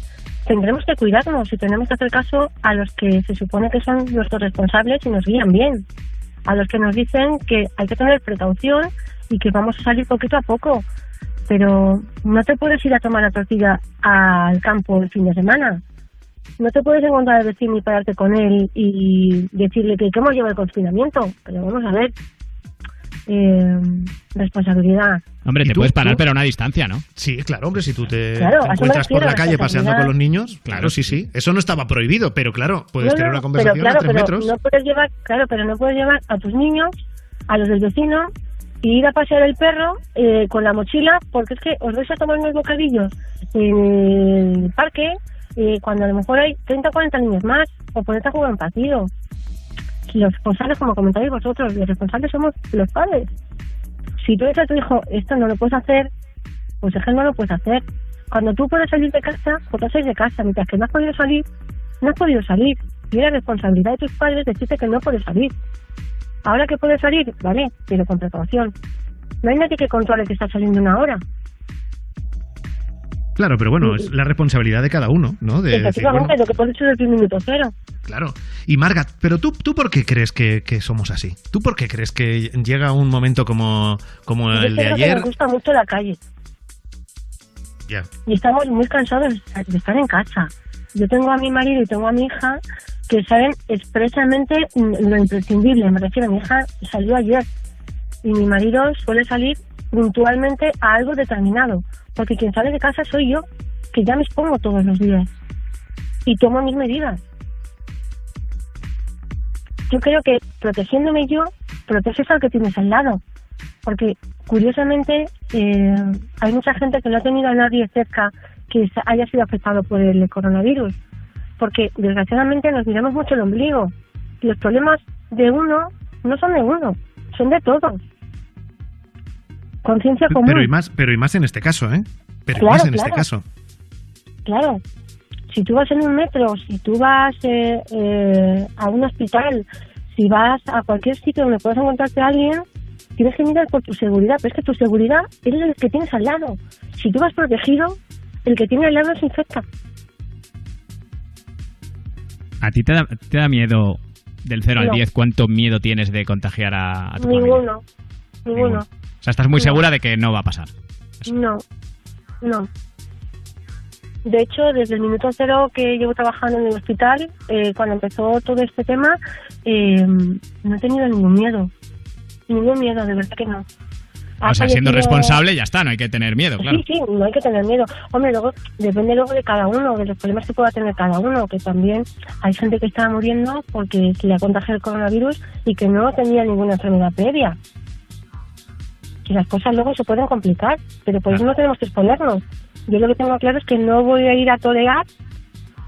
tendremos que cuidarnos y tenemos que hacer caso a los que se supone que son nuestros responsables y nos guían bien a los que nos dicen que hay que tener precaución y que vamos a salir poquito a poco. Pero no te puedes ir a tomar la tortilla al campo el fin de semana. No te puedes encontrar al vecino y pararte con él y decirle que cómo lleva el confinamiento. Pero vamos a ver. Eh, responsabilidad. Hombre, ¿Y te tú? puedes parar, ¿Tú? pero a una distancia, ¿no? Sí, claro, hombre, si tú te, Claro, encuentras por la calle paseando con los niños, claro, sí, sí. Eso no estaba prohibido, pero claro, puedes No, tener una conversación pero, claro, a tres pero metros. No puedes llevar, claro, pero no puedes llevar a tus niños, a los del vecino, y ir a pasear el perro eh, con la mochila, porque es que os vais a tomar unos bocadillos en el parque eh, cuando a lo mejor hay 30 o 40 niños más, o ponerte a jugar un partido. Los responsables, como comentáis vosotros, los responsables somos los padres. Si tú dices a tu hijo, esto no lo puedes hacer, pues es que no lo puedes hacer. Cuando tú puedes salir de casa, pues no sales de casa. Mientras que no has podido salir, no has podido salir. Y es la responsabilidad de tus padres decirte que no puedes salir. Ahora que puedes salir, vale, pero con precaución. No hay nadie que controle que está saliendo una hora. Claro, pero bueno, es la responsabilidad de cada uno, ¿no? De decir, Efectivamente, bueno, lo que puedes ser desde el minuto cero. claro. Y Marga, pero tú, ¿tú por qué crees que, que somos así? ¿Tú por qué crees que llega un momento como, como Yo el de creo que ayer? nos gusta mucho la calle. Ya. y estamos muy cansados de estar- de estar en casa. Yo tengo a mi marido y tengo a mi hija que saben expresamente mm, lo imprescindible. Me refiero, mi hija salió ayer y mi marido suele salir puntualmente a algo determinado, porque quien sale de casa soy yo, que ya me expongo todos los días y tomo mis medidas. Yo creo que protegiéndome yo, proteges al que tienes al lado, porque curiosamente eh, hay mucha gente que no ha tenido a nadie cerca que haya sido afectado por el coronavirus, porque desgraciadamente nos miramos mucho el ombligo. Los problemas de uno no son de uno, son de todos. Conciencia común. Pero y más, pero y más en este caso, ¿eh? Pero y Claro, más en este claro. caso. Claro, si tú vas en un metro, si tú vas eh, eh, a un hospital, si vas a cualquier sitio donde puedas encontrarte a alguien, tienes que mirar por tu seguridad, pero es que tu seguridad eres el que tienes al lado. Si tú vas protegido, el que tiene al lado se infecta. ¿A ti te da, te da miedo del 0 al No. 10? ¿Cuánto miedo tienes de contagiar a, a tu familia? Ninguno, ninguno. Sea, estás muy No. segura de que no va a pasar. No, no. De hecho, desde el minuto cero que llevo trabajando en el hospital, eh, cuando empezó todo este tema, eh, no he tenido ningún miedo. Ningún miedo, de verdad que no. Ha O sea, siendo responsable ya está, no hay que tener miedo, claro. Sí, sí, no hay que tener miedo. Hombre, luego depende luego de cada uno, de los problemas que pueda tener cada uno, que también hay gente que está muriendo porque se le ha contagiado el coronavirus y que no tenía ninguna enfermedad previa. Que las cosas luego se pueden complicar, pero por eso no tenemos que exponernos. Yo lo que tengo claro es que no voy a ir a torear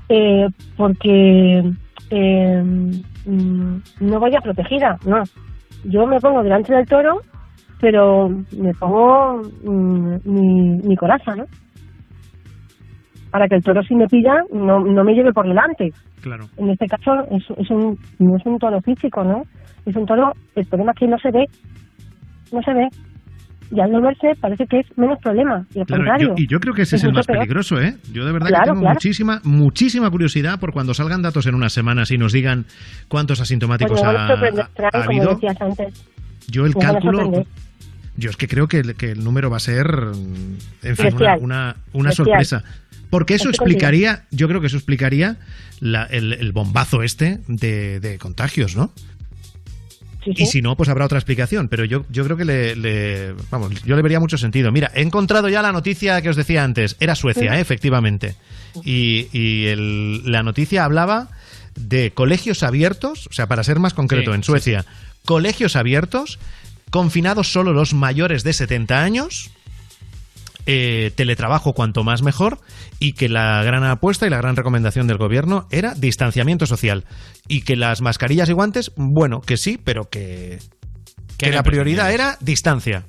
eh, porque eh, mm, no vaya protegida, no. Yo me pongo delante del toro pero me pongo mm, mi, mi coraza, ¿no? Para que el toro si me pilla no, no me lleve por delante. Claro. En este caso es, es un, no es un toro físico, ¿no? Es un toro, el problema es que no se ve, no se ve. Y al no verse parece que es menos problema, y al Claro, contrario. yo- y yo creo que ese es, el más peor. peligroso, ¿eh? Yo de verdad Claro, que tengo claro. muchísima, muchísima curiosidad por cuando salgan datos en unas semanas y nos digan cuántos asintomáticos ha, ha habido. Yo el Me cálculo. Yo es que creo que, el- que el número va a ser, en fin, una, Bestial. una, sorpresa. Porque eso explicaría, yo creo que eso explicaría la- el, el bombazo este de, de contagios, ¿no? Y si no, pues habrá otra explicación. Pero yo, yo creo que le, le- Vamos, yo le vería mucho sentido. Mira, he encontrado ya la noticia que os decía antes. Era Suecia, Sí. ¿eh? efectivamente. Y, y el- la noticia hablaba de colegios abiertos, o sea, para ser más concreto, Sí, en sí, Suecia, colegios abiertos, confinados solo los mayores de 70 años, eh, teletrabajo cuanto más mejor y que la gran apuesta y la gran recomendación del gobierno era distanciamiento social y que las mascarillas y guantes, bueno, que sí, pero que, que la prioridad era distancia.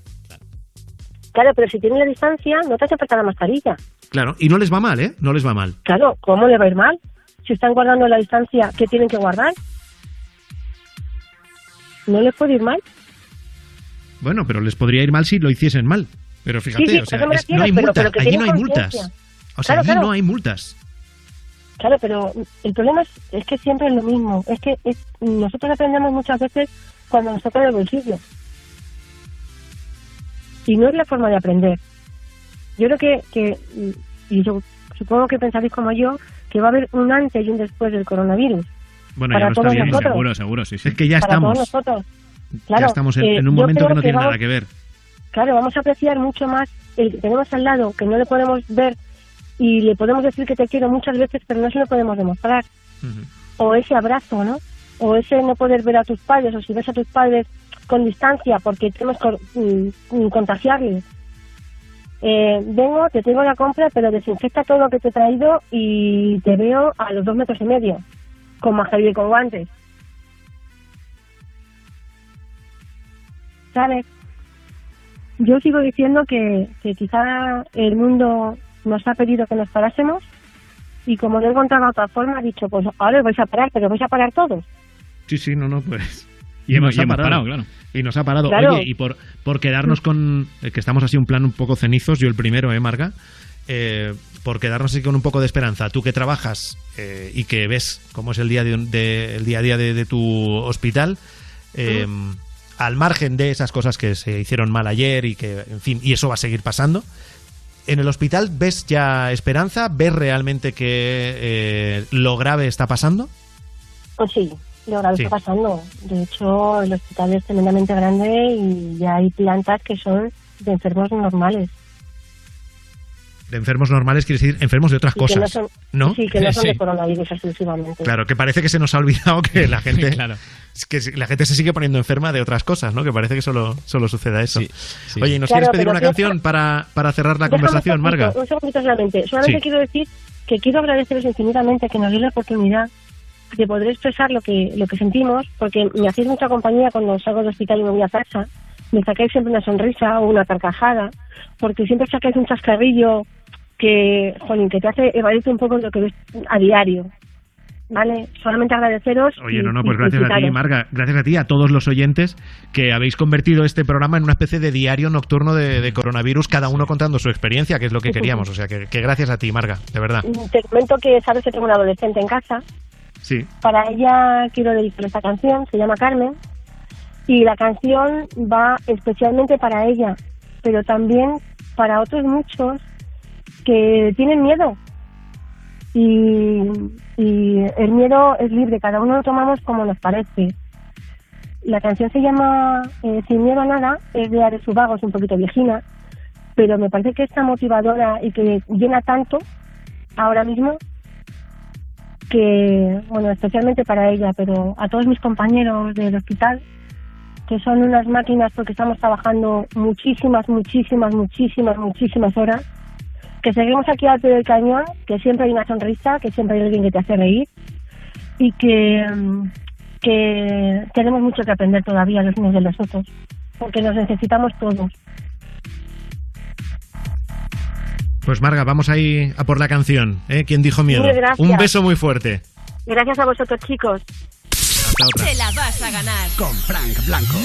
Claro, pero si tienen la distancia, no te hace falta la mascarilla. Claro, y no les va mal, ¿eh? No les va mal. Claro, ¿cómo le va a ir mal? Si están guardando la distancia que tienen que guardar. ¿No les puede ir mal? Bueno, pero les podría ir mal si lo hiciesen mal. Pero fíjate, Sí, sí, o sea, es- no hay pero- multas, pero allí no hay multas. O sea, Claro, allí claro. no hay multas. Claro, pero el problema es, es que siempre es lo mismo. Es que es- nosotros aprendemos muchas veces cuando nos toca el bolsillo. Y no es la forma de aprender. Yo creo que, que y yo supongo que pensaréis como yo, que va a haber un antes y un después del coronavirus. Bueno, Para ya lo está todos nosotros. Seguro, seguro, sí, sí. Es que ya para estamos. todos nosotros. ya estamos en, eh, en un momento que no tiene vamos- nada que ver. Claro, vamos a apreciar mucho más el que tenemos al lado, que no le podemos ver y le podemos decir que te quiero muchas veces, pero no se lo podemos demostrar. O ese abrazo, ¿no? O ese no poder ver a tus padres, o si ves a tus padres con distancia porque tenemos que mm, mm, contagiarles. Eh, vengo, te tengo la compra, pero desinfecta todo lo que te he traído y te veo a los dos metros y medio, con mascarilla y con guantes. ¿Sabes? Yo sigo diciendo que, que quizá el mundo nos ha pedido que nos parásemos y como no he encontrado otra forma, ha dicho, pues ahora os vais a parar, pero vais a parar todos. Sí, sí, no, no, pues. Y hemos- y hemos parado, claro. Y nos ha parado. Claro. Oye, y por, por quedarnos con. eh, que estamos así un plan un poco cenizos, yo el primero, ¿eh, Marga? Eh, por quedarnos así con un poco de esperanza. Tú que trabajas eh, y que ves cómo es el día, de, un- de- el día a día de, de tu hospital, eh, al margen de esas cosas que se hicieron mal ayer y que, en fin, y eso va a seguir pasando. ¿En el hospital ves ya esperanza? ¿Ves realmente que eh, lo grave está pasando? Pues sí, lo grave Sí. está pasando. De hecho, el hospital es tremendamente grande y ya hay plantas que son de enfermos normales. De enfermos normales quiere decir enfermos de otras Y que no cosas. son, ¿No? Sí, que no son Sí. de coronavirus exclusivamente. Claro, que parece que se nos ha olvidado que la *laughs* gente Claro. que la gente se sigue poniendo enferma de otras cosas, ¿no? Que parece que solo, solo suceda eso. sí. Oye, ¿y nos Claro, quieres pedir una canción para, para cerrar la Déjame conversación, Marga? Un segundito solamente. Solamente Sí. quiero decir que quiero agradeceros infinitamente que nos deis la oportunidad de poder expresar lo que lo que sentimos, porque me hacéis mucha compañía cuando salgo del hospital y me voy a casa. Me sacáis siempre una sonrisa o una carcajada, porque siempre sacáis un chascarrillo que, jolín, que te hace evadirte un poco lo que ves a diario. ¿Vale? Solamente agradeceros. Oye, y- no, no, pues gracias a ti. Marga. Gracias a ti, a todos los oyentes que habéis convertido este programa en una especie de diario nocturno de, de coronavirus, cada uno contando su experiencia, que es lo que *laughs* queríamos. O sea, que, que gracias a ti, Marga, de verdad. Te comento que sabes que tengo una adolescente en casa Sí. Para ella quiero dedicar esta canción, se llama Carmen, y la canción va especialmente para ella, pero también para otros muchos que tienen miedo. Y, el miedo es libre, cada uno lo tomamos como nos parece. La canción se llama eh, Sin miedo a nada, es de Ares Ubago, es un poquito viejina, pero me parece que es tan motivadora y que llena tanto ahora mismo que, bueno, especialmente para ella, pero a todos mis compañeros del hospital, que son unas máquinas porque estamos trabajando muchísimas, muchísimas, muchísimas, muchísimas horas, que seguimos aquí al pie del cañón, que siempre hay una sonrisa, que siempre hay alguien que te hace reír y que, mm, que tenemos mucho que aprender todavía los unos de los otros, porque nos necesitamos todos. Pues Marga, vamos ahí a por la canción. ¿eh? ¿Quién dijo miedo? Un beso muy fuerte. Gracias a vosotros, chicos. Hasta otra. Te la vas a ganar. Con Frank Blanco.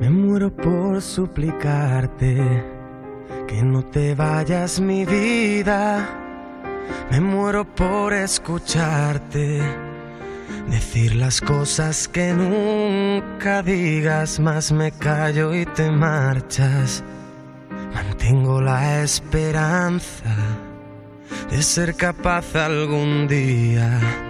Me muero por suplicarte que no te vayas mi vida. Me muero por escucharte Decir las cosas que nunca digas, más me callo y te marchas. Mantengo la esperanza de ser capaz algún día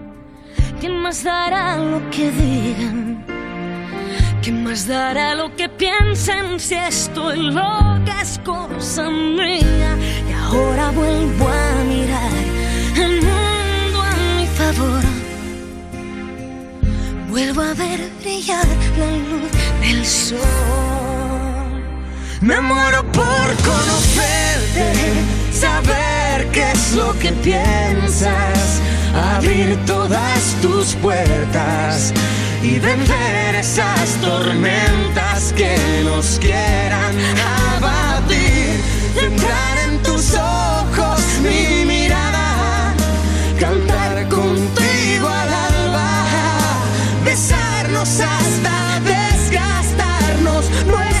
¿Quién más dará lo que digan? ¿Quién más dará lo que piensen si estoy loca es cosa mía? Y ahora vuelvo a mirar el mundo a mi favor. Vuelvo a ver brillar la luz del sol. Me muero por conocerte, saber qué es lo que piensas, abrir todas tus puertas y vencer esas tormentas que nos quieran abatir. Entrar en tus ojos mi mirada, cantar contigo al alba, besarnos hasta desgastarnos nuestros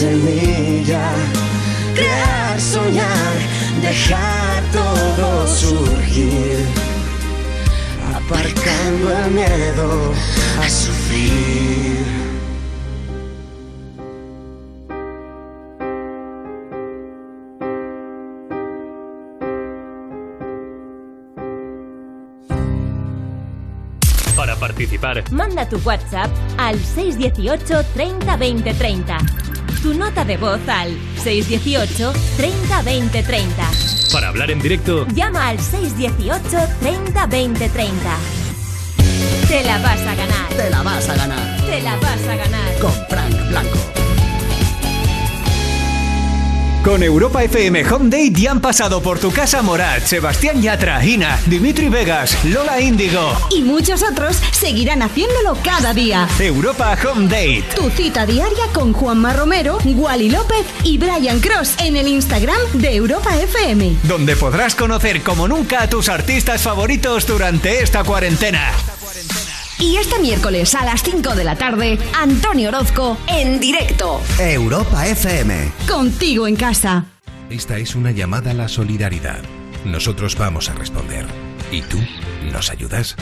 semilla, crear, soñar, dejar todo surgir, aparcando el miedo a sufrir. Para participar, Manda tu WhatsApp al 618 30 20 30. Tu nota de voz al 618 30 20 30. Para hablar en directo, Llama al 618 30 20 30. Te la vas a ganar. Te la vas a ganar. Te la vas a ganar. Con Frank Blanco. Con Europa FM Home Date ya han pasado por tu casa Morat, Sebastián Yatra, Ina, Dimitri Vegas, Lola Índigo. Y muchos otros seguirán haciéndolo cada día. Europa Home Date. Tu cita diaria con Juanma Romero, Wally López y Brian Cross en el Instagram de Europa FM. Donde podrás conocer como nunca a tus artistas favoritos durante esta cuarentena. Y este miércoles a las 5 de la tarde, Antonio Orozco en directo. Europa FM. Contigo en casa. Esta es una llamada a la solidaridad. Nosotros vamos a responder. ¿Y tú nos ayudas?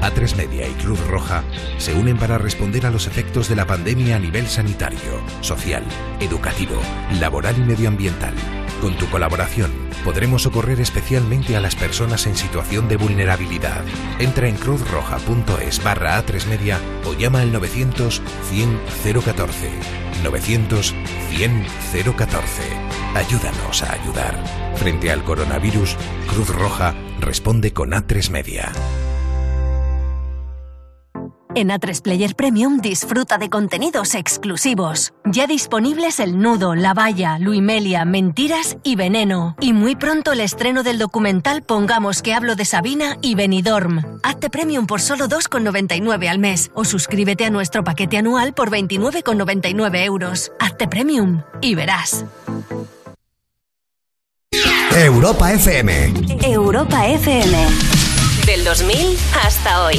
A3 Media y Cruz Roja se unen para responder a los efectos de la pandemia a nivel sanitario, social, educativo, laboral y medioambiental. Con tu colaboración podremos socorrer especialmente a las personas en situación de vulnerabilidad. Entra en cruzroja.es barra A3 Media o llama al 900 100 014. 900 100 014. Ayúdanos a ayudar. Frente al coronavirus, Cruz Roja responde con A3 Media. En A3 Player Premium disfruta de contenidos exclusivos. Ya disponibles El Nudo, La Valla, Luimelia, Mentiras y Veneno. Y muy pronto el estreno del documental Pongamos que hablo de Sabina y Benidorm. Hazte Premium por solo 2,99 al mes o suscríbete a nuestro paquete anual por 29,99 euros. Hazte Premium y verás. Europa FM. Europa FM. Del 2000 hasta hoy.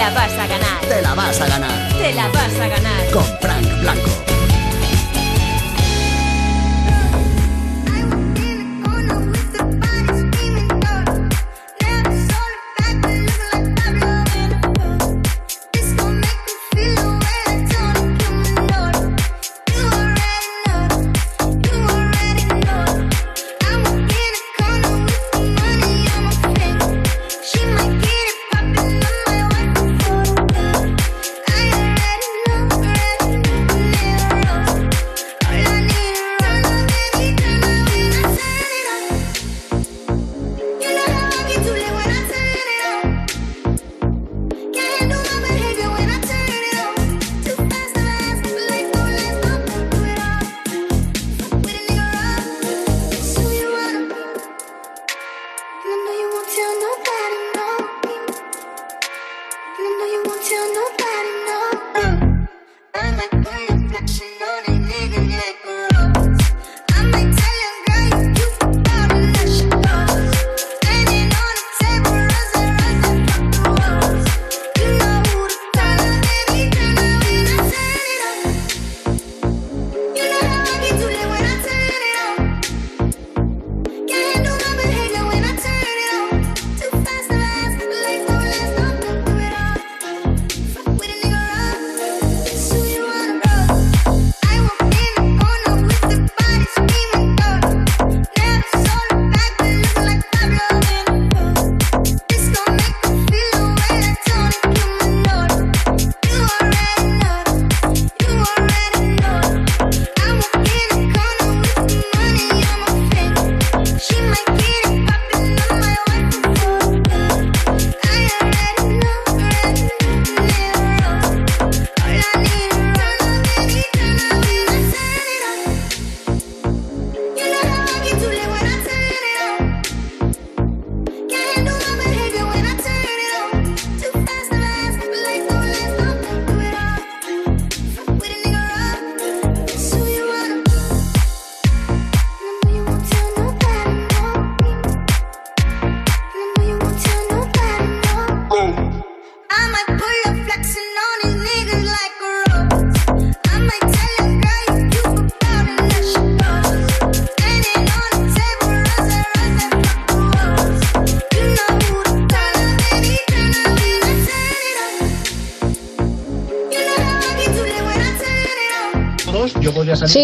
la vas a ganar. Te la vas a ganar. Te la vas a ganar. Con Frank Blanco.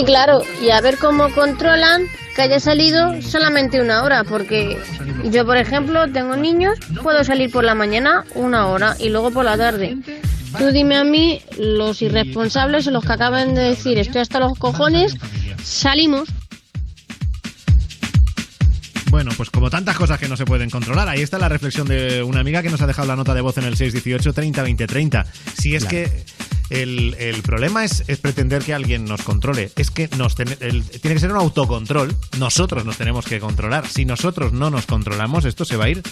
Claro, y a ver cómo controlan que haya salido solamente una hora, porque yo, por ejemplo, tengo niños, puedo salir por la mañana una hora y luego por la tarde. Tú dime a mí, los irresponsables o los que acaban de decir estoy hasta los cojones, salimos. Bueno, pues como tantas cosas que no se pueden controlar, ahí está la reflexión de una amiga que nos ha dejado la nota de voz en el 618 30 20 30. Si es Claro. que el, el problema es, es pretender que alguien nos controle, es que nos ten- el- tiene que ser un autocontrol, nosotros nos tenemos que controlar. Si nosotros no nos controlamos, esto se va a ir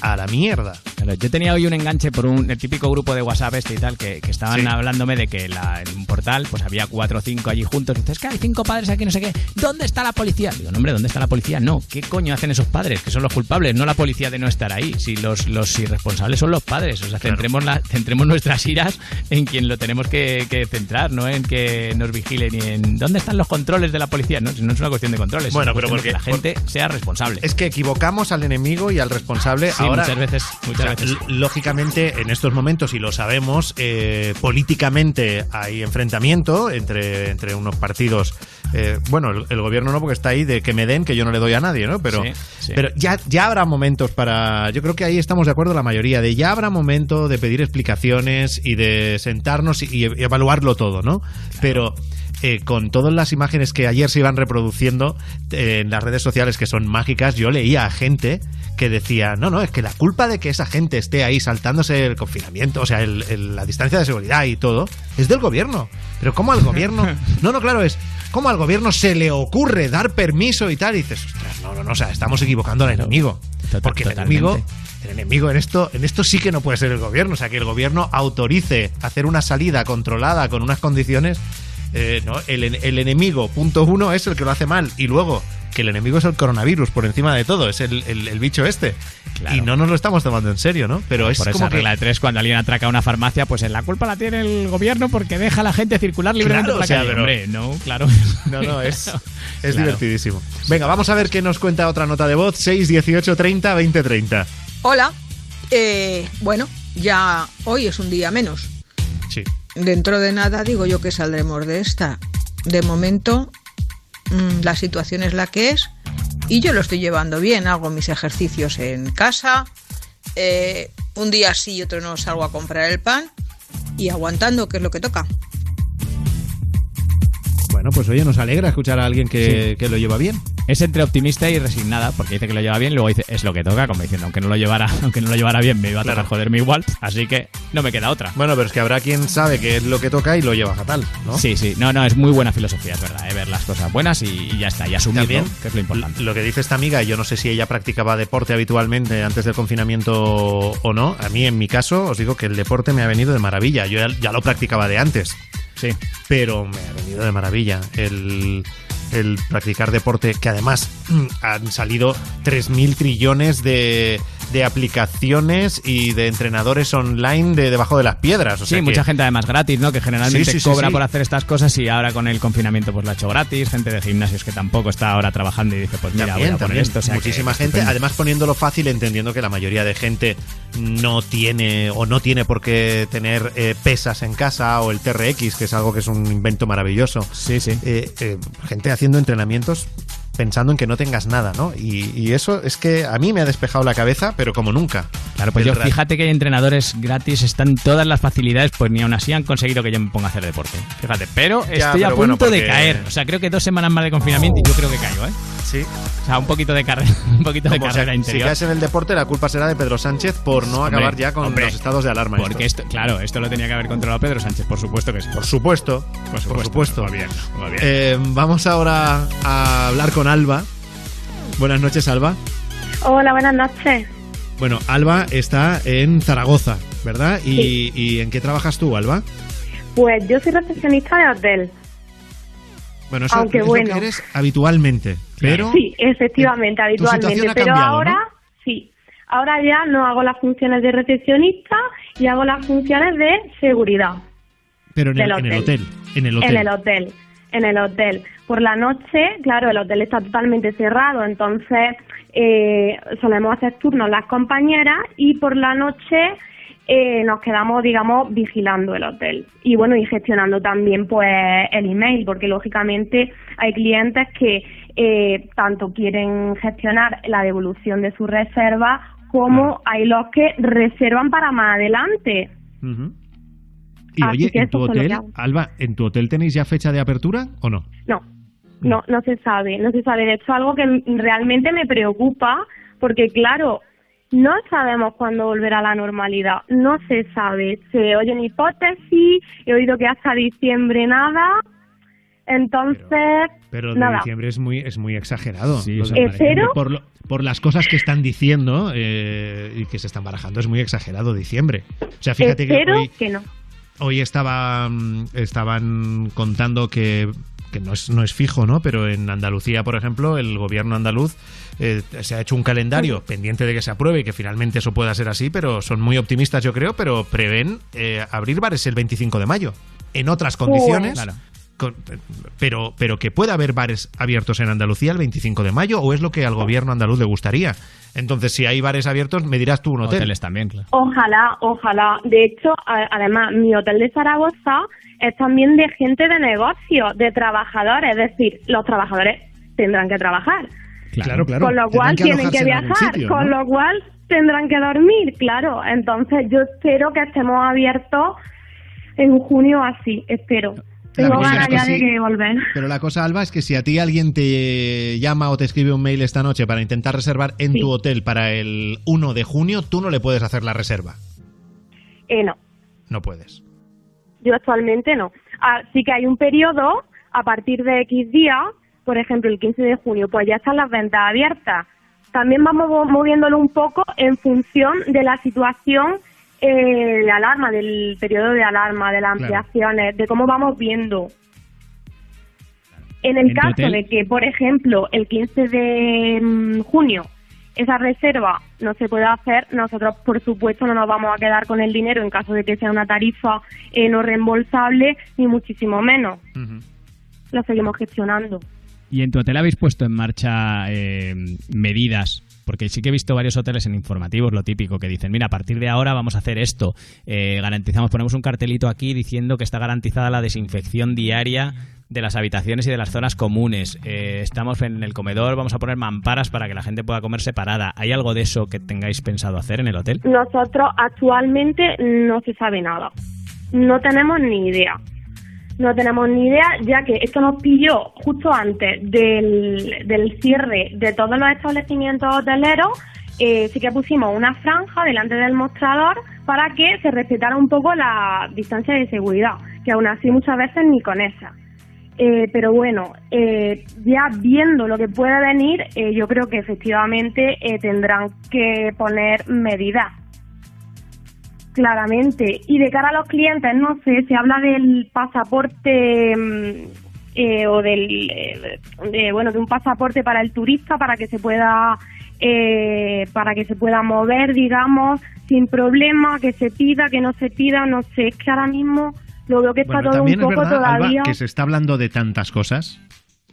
a la mierda. Claro, yo tenía hoy un enganche por un, el típico grupo de WhatsApp este y tal, que, que estaban Sí. hablándome de que la- en un portal pues había cuatro o cinco allí juntos. Y dices, es que hay cinco padres aquí, no sé qué. ¿Dónde está la policía? Digo, no, hombre, ¿dónde está la policía? No, ¿qué coño hacen esos padres? Que son los culpables, no la policía de no estar ahí. Si los, los irresponsables son los padres. O sea, centremos, la- centremos nuestras iras en quien lo tenemos que, que centrar, no en que nos vigilen y en dónde están los controles de la policía. No, no es una cuestión de controles. Bueno, pero porque- que la gente sea responsable. Es que equivocamos al enemigo y al responsable. Sí, Ahora, muchas veces, muchas o sea, veces. l- Lógicamente, en estos momentos, y lo sabemos, eh, políticamente hay enfrentamiento entre, entre unos partidos. eh, bueno, el, el gobierno no, porque está ahí de que me den, que yo no le doy a nadie, ¿no? Pero, Sí, sí. pero ya, ya habrá momentos para. Yo creo que ahí estamos de acuerdo la mayoría, de ya habrá momento de pedir explicaciones y de sentarnos y, y evaluarlo todo, ¿no? Pero. eh, con todas las imágenes que ayer se iban reproduciendo eh, en las redes sociales que son mágicas, yo leía a gente que decía, no, no, es que la culpa de que esa gente esté ahí saltándose el confinamiento, o sea, el- el- la distancia de seguridad y todo, es del gobierno. Pero ¿cómo al gobierno? *laughs* No, no, claro, es ¿cómo al gobierno se le ocurre dar permiso y tal? Y dices, ostras, no, no, no, o sea, estamos equivocando al enemigo. Porque el enemigo el enemigo en esto, en esto sí que no puede ser el gobierno. O sea, que el gobierno autorice hacer una salida controlada con unas condiciones. eh, no, el, el enemigo, punto uno, es el que lo hace mal. Y luego, que el enemigo es el coronavirus por encima de todo, es el, el- el bicho este. Y no nos lo estamos tomando en serio, ¿no? Pero es Por como esa que. regla de tres, cuando alguien atraca una farmacia, pues en la culpa la tiene el gobierno porque deja a la gente circular libremente Claro, por la o sea, calle. pero- Hombre, no, claro. *laughs* No, no, *laughs* es, es Claro. divertidísimo. Venga, vamos a ver qué nos cuenta otra nota de voz: 6, 18, 30, 20, 30. Hola. Eh, bueno, ya hoy es un día menos. Sí. Dentro de nada digo yo que saldremos de esta. De momento, la situación es la que es y yo lo estoy llevando bien. Hago mis ejercicios en casa. eh, un día sí y otro no salgo a comprar el pan y aguantando, que es lo que toca. Bueno, pues oye, nos alegra escuchar a alguien que, que lo lleva bien. Es entre optimista y resignada, porque dice que lo lleva bien, luego dice es lo que toca, como diciendo, aunque no lo llevara, *laughs* aunque no lo llevara bien, me iba a tocar Claro. joderme igual, así que no me queda otra. Bueno, pero es que habrá quien sabe qué es lo que toca y lo lleva fatal, ¿no? Sí, sí, no, no, es muy buena filosofía, es verdad, eh, ver las cosas buenas y, y ya está, y asumirlo, También, que es lo importante. Lo que dice esta amiga, y yo no sé si ella practicaba deporte habitualmente antes del confinamiento o no. A mí, en mi caso, os digo que el deporte me ha venido de maravilla. Yo ya, ya lo practicaba de antes. Sí. Pero me ha venido de maravilla el, el practicar deporte, que además mm, han salido 3.000 trillones de, de aplicaciones y de entrenadores online de debajo de las piedras. O Sí, sea que- mucha gente además gratis, ¿no? Que generalmente Sí, sí, sí, cobra sí. por hacer estas cosas y ahora con el confinamiento pues lo ha hecho gratis. Gente de gimnasios que tampoco está ahora trabajando y dice, pues mira, También, voy a poner esto. o sea que Muchísima gente, estupendo. además poniéndolo fácil, entendiendo que la mayoría de gente no tiene o no tiene por qué tener eh, pesas en casa o el TRX, que es algo que es un invento maravilloso. Sí, sí. gente haciendo entrenamientos pensando en que no tengas nada, ¿no? Y, y eso es que a mí me ha despejado la cabeza, pero como nunca. Claro, pues yo fíjate que hay entrenadores gratis, están todas las facilidades, pues ni aún así han conseguido que yo me ponga a hacer deporte. Fíjate, pero Ya, estoy a punto de caer. O sea, creo que dos semanas más de confinamiento y yo creo que caigo, ¿eh? Sí. O sea, un poquito de carrera, *laughs* un poquito de o sea, carrera si interior. caes en el deporte, la culpa será de Pedro Sánchez por no Hombre, acabar ya con hombre, los estados de alarma. Porque esto, claro, esto lo tenía que haber controlado Pedro Sánchez, por supuesto que sí. Por supuesto, por por supuesto. Va bien, va bien. Eh, vamos ahora a hablar con Alba. Buenas noches, Alba. Hola, buenas noches. Bueno, Alba está en Zaragoza, ¿verdad? ¿Y, y en qué trabajas tú, Alba? Pues yo soy recepcionista de hotel. Bueno, eso Aunque es bueno. lo que eres habitualmente, pero... Sí, efectivamente, habitualmente. ha Pero cambiado, ahora, ¿no? sí. Ahora ya no hago las funciones de recepcionista y hago las funciones de seguridad. Pero en el, en hotel. En el hotel. En el hotel. En el hotel. Por la noche, claro, el hotel está totalmente cerrado, entonces eh, solemos hacer turnos las compañeras y por la noche eh, nos quedamos, digamos, vigilando el hotel. Y bueno, y gestionando también pues el email, porque lógicamente hay clientes que eh, tanto quieren gestionar la devolución de su reserva como hay los que reservan para más adelante. Y Así oye, en tu hotel. Alba, ¿en tu hotel tenéis ya fecha de apertura o no? No, no, no se sabe, no se sabe. De hecho, algo que realmente me preocupa, porque claro, no sabemos cuándo volverá la normalidad, no se sabe. Se oyen hipótesis, he oído que hasta diciembre nada, entonces, Pero de nada. diciembre es muy, es muy exagerado. De ¿Espero? Por, lo- por las cosas que están diciendo eh, y que se están barajando, es muy exagerado diciembre. O sea, fíjate que hoy, que no. hoy estaba, mm, estaban contando que, que no, es, no es fijo, ¿no? Pero en Andalucía, por ejemplo, el gobierno andaluz eh, se ha hecho un calendario pendiente de que se apruebe y que finalmente eso pueda ser así, pero son muy optimistas, yo creo, pero prevén eh, abrir bares el 25 de mayo. En otras condiciones. Claro. Con- pero, pero que pueda haber bares abiertos en Andalucía el 25 de mayo o es lo que al gobierno andaluz le gustaría. Entonces, si hay bares abiertos, me dirás tú un hotel. Hoteles también, claro. Ojalá, ojalá. De hecho, además, mi hotel de Zaragoza es también de gente de negocio, de trabajadores. Es decir, los trabajadores tendrán que trabajar. Claro, claro. Con lo cual que tienen que viajar, sitio, con lo cual tendrán que dormir, claro. Entonces yo espero que estemos abiertos en junio así, espero. La Tengo cosa ganas es que ya de sí. que volver. Pero la cosa, Alba, es que si a ti alguien te llama o te escribe un mail esta noche para intentar reservar en tu hotel para el 1 de junio, tú no le puedes hacer la reserva. Eh, no, No puedes. yo actualmente no. Así que hay un periodo a partir de X días, por ejemplo el 15 de junio, pues ya están las ventas abiertas. También vamos mo- moviéndolo un poco en función de la situación eh, de alarma, del periodo de alarma, de las Claro. ampliaciones, de cómo vamos viendo. En el ¿En tu caso hotel? de que, por ejemplo, el 15 de mm, junio esa reserva no se pueda hacer, nosotros, por supuesto, no nos vamos a quedar con el dinero en caso de que sea una tarifa eh, no reembolsable, ni muchísimo menos. Lo seguimos gestionando. ¿Y en tu hotel habéis puesto en marcha eh, medidas? Porque sí que he visto varios hoteles en informativos, lo típico, que dicen, mira, a partir de ahora vamos a hacer esto. Eh, garantizamos, ponemos un cartelito aquí diciendo que está garantizada la desinfección diaria de las habitaciones y de las zonas comunes. Eh, estamos en el comedor, vamos a poner mamparas para que la gente pueda comer separada. ¿Hay algo de eso que tengáis pensado hacer en el hotel? Nosotros actualmente no se sabe nada. No tenemos ni idea. No tenemos ni idea, ya que esto nos pilló justo antes del, del cierre de todos los establecimientos hoteleros. Eh, sí que pusimos una franja delante del mostrador para que se respetara un poco la distancia de seguridad, que aún así muchas veces ni con esa. Eh, pero bueno, eh, ya viendo lo que puede venir, eh, yo creo que efectivamente eh, tendrán que poner medidas. Claramente. Y de cara a los clientes, no sé, se habla del pasaporte mm, eh, o del, eh, de, bueno, de un pasaporte para el turista para que se pueda, eh, para que se pueda mover, digamos, sin problema, que se pida, que no se pida, no sé, es que ahora mismo lo veo que está Bueno, todo un es poco verdad, Alba, todavía. que se está hablando de tantas cosas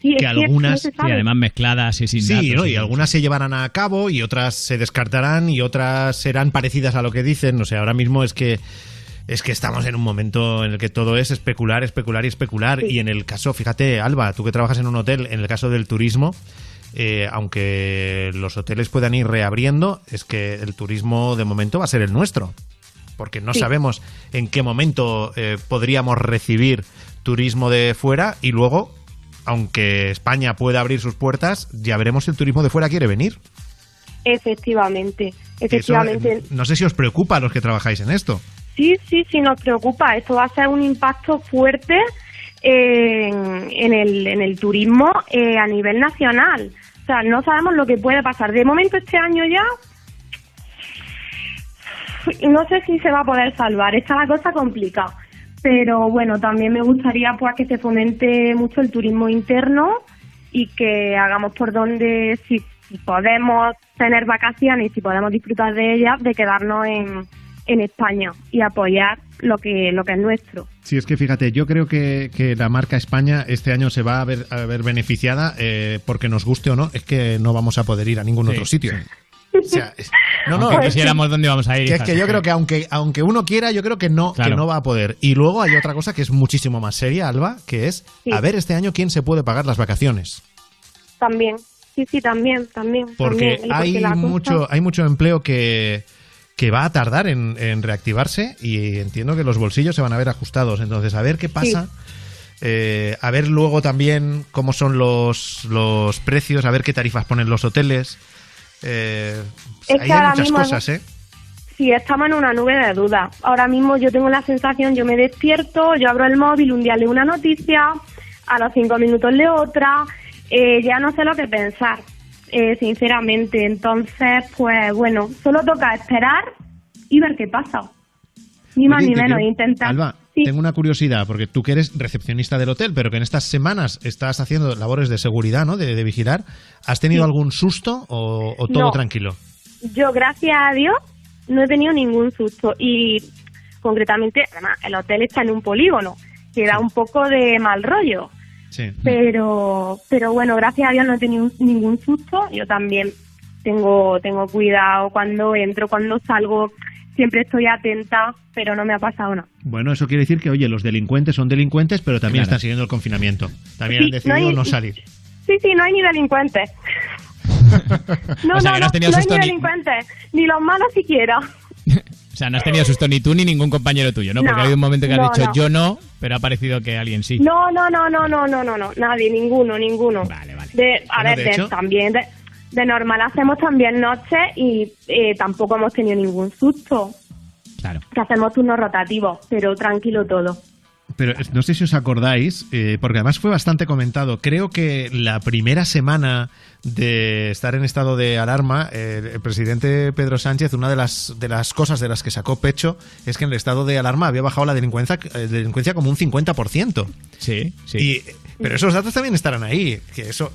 Sí, que no algunas. Sí, además mezcladas y sin sí, datos ¿no? y y algunas se llevarán a cabo y otras se descartarán y otras serán parecidas a lo que dicen. O sea, ahora mismo es que es que estamos en un momento en el que todo es especular, especular y especular. Y en el caso, fíjate, Alba, tú que trabajas en un hotel, en el caso del turismo, eh, aunque los hoteles puedan ir reabriendo, es que el turismo de momento va a ser el nuestro. Porque no Sí. sabemos en qué momento eh, podríamos recibir turismo de fuera y luego, aunque España pueda abrir sus puertas, ya veremos si el turismo de fuera quiere venir. Efectivamente, eso, efectivamente. eh, no sé si os preocupa a los que trabajáis en esto. Sí, sí, sí, nos preocupa. Esto va a ser un impacto fuerte en, en el, en el turismo eh, a nivel nacional. O sea, no sabemos lo que puede pasar. De momento, este año ya, no sé si se va a poder salvar. Está la cosa complicada. Pero bueno, también me gustaría pues que se fomente mucho el turismo interno y que hagamos por donde, si, si podemos tener vacaciones y si podemos disfrutar de ellas, de quedarnos en, en España y apoyar lo que, lo que es nuestro. Sí, es que fíjate, yo creo que, que la marca España este año se va a ver, a ver beneficiada eh, porque nos guste o no, es que no vamos a poder ir a ningún Sí, otro sitio. sí. O sea, es- no, no, Aunque es que- quisiéramos dónde vamos a ir. que es que yo creo que aunque, aunque uno quiera, yo creo que no, Claro. que no va a poder. Y luego hay otra cosa que es muchísimo más seria, Alba, que es Sí. a ver este año quién se puede pagar las vacaciones. También. Sí, sí, también, también. Porque también, hay cosa- mucho, hay mucho empleo que, que va a tardar en, en reactivarse y entiendo que los bolsillos se van a ver ajustados. Entonces, a ver qué pasa. Eh, a ver luego también cómo son los, los precios, a ver qué tarifas ponen los hoteles. Eh, Es ahí que hay ahora muchas mismo- cosas, ¿eh? Sí, estamos en una nube de dudas. Ahora mismo yo tengo la sensación, yo me despierto, yo abro el móvil, un día leo una noticia, a los cinco minutos leo otra, eh, ya no sé lo que pensar, eh, sinceramente. Entonces, pues bueno, solo toca esperar y ver qué pasa. Ni más Oye, ni menos, quiero- intentar. Alba, tengo una curiosidad, porque tú que eres recepcionista del hotel, pero que en estas semanas estás haciendo labores de seguridad, ¿no? De, de vigilar. ¿Has tenido Sí. algún susto o, o todo No. tranquilo? Yo, gracias a Dios, no he tenido ningún susto. Y concretamente, además, el hotel está en un polígono, que da un poco de mal rollo. Sí. Pero, pero bueno, gracias a Dios no he tenido ningún susto. Yo también tengo, tengo cuidado cuando entro, cuando salgo. Siempre estoy atenta, pero no me ha pasado nada. Bueno, eso quiere decir que, oye, los delincuentes son delincuentes, pero también Claro. están siguiendo el confinamiento. También Sí, han decidido no no, hay- salir. Sí, sí, no hay ni delincuentes. *laughs* No, O sea, no, que no no, has tenido no hay ni ni- delincuentes, ni los malos siquiera. *laughs* O sea, no has tenido susto ni tú ni ningún compañero tuyo, ¿no? Porque No, ha habido un momento que has no, dicho no. yo no, pero ha parecido que alguien sí. No, no, no, no, no, no, no, no, nadie, ninguno, ninguno. Vale, vale. De, a Bueno, ver, de de- hecho- también de, de normal hacemos también noches y eh, tampoco hemos tenido ningún susto. Claro. Que hacemos turnos rotativos, pero tranquilo todo. Pero no sé si os acordáis, eh, porque además fue bastante comentado. Creo que la primera semana de estar en estado de alarma, eh, el presidente Pedro Sánchez, una de las, de las cosas de las que sacó pecho es que en el estado de alarma había bajado la delincuencia, eh, delincuencia como un 50%. Sí, sí. Y, pero esos datos también estarán ahí. Que eso,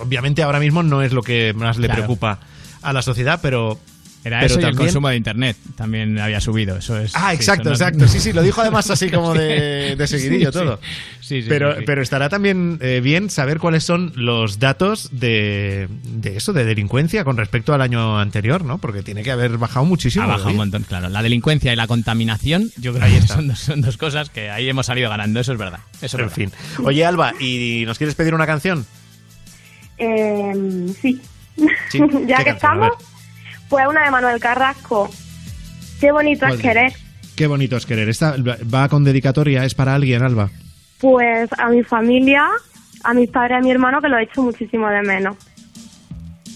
obviamente, ahora mismo no es lo que más le Claro. preocupa a la sociedad, pero. Era pero eso y el consumo de internet también había subido. Eso es. Ah, sí, exacto, eso no- exacto. Sí, sí, lo dijo además así como *laughs* de, de seguidillo Sí, todo. Sí, sí, pero, pero estará también eh, bien saber cuáles son los datos de, de eso, de delincuencia con respecto al año anterior, ¿no? Porque tiene que haber bajado muchísimo. Ha bajado un montón, claro. La delincuencia y la contaminación, yo creo que son dos, son dos cosas que ahí hemos salido ganando, eso es verdad. Eso es En verdad. fin. Oye, Alba, ¿y nos quieres pedir una canción? Eh, sí. Sí, *laughs* ya ¿qué que canción? Estamos, pues una de Manuel Carrasco. Qué bonito ¿Cuál es querer. Qué bonito es querer. Esta va con dedicatoria, es para alguien, Alba. Pues a mi familia, a mis padres, a mi hermano, que lo he hecho muchísimo de menos.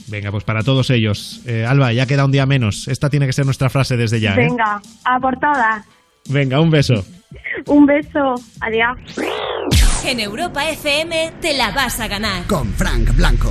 Venga, pues para todos ellos. Eh, Alba, ya queda un día menos. Esta tiene que ser nuestra frase desde ya. ¿eh? Venga, a por todas. Venga, un beso. *laughs* Un beso. Adiós. En Europa FM te la vas a ganar. Con Frank Blanco.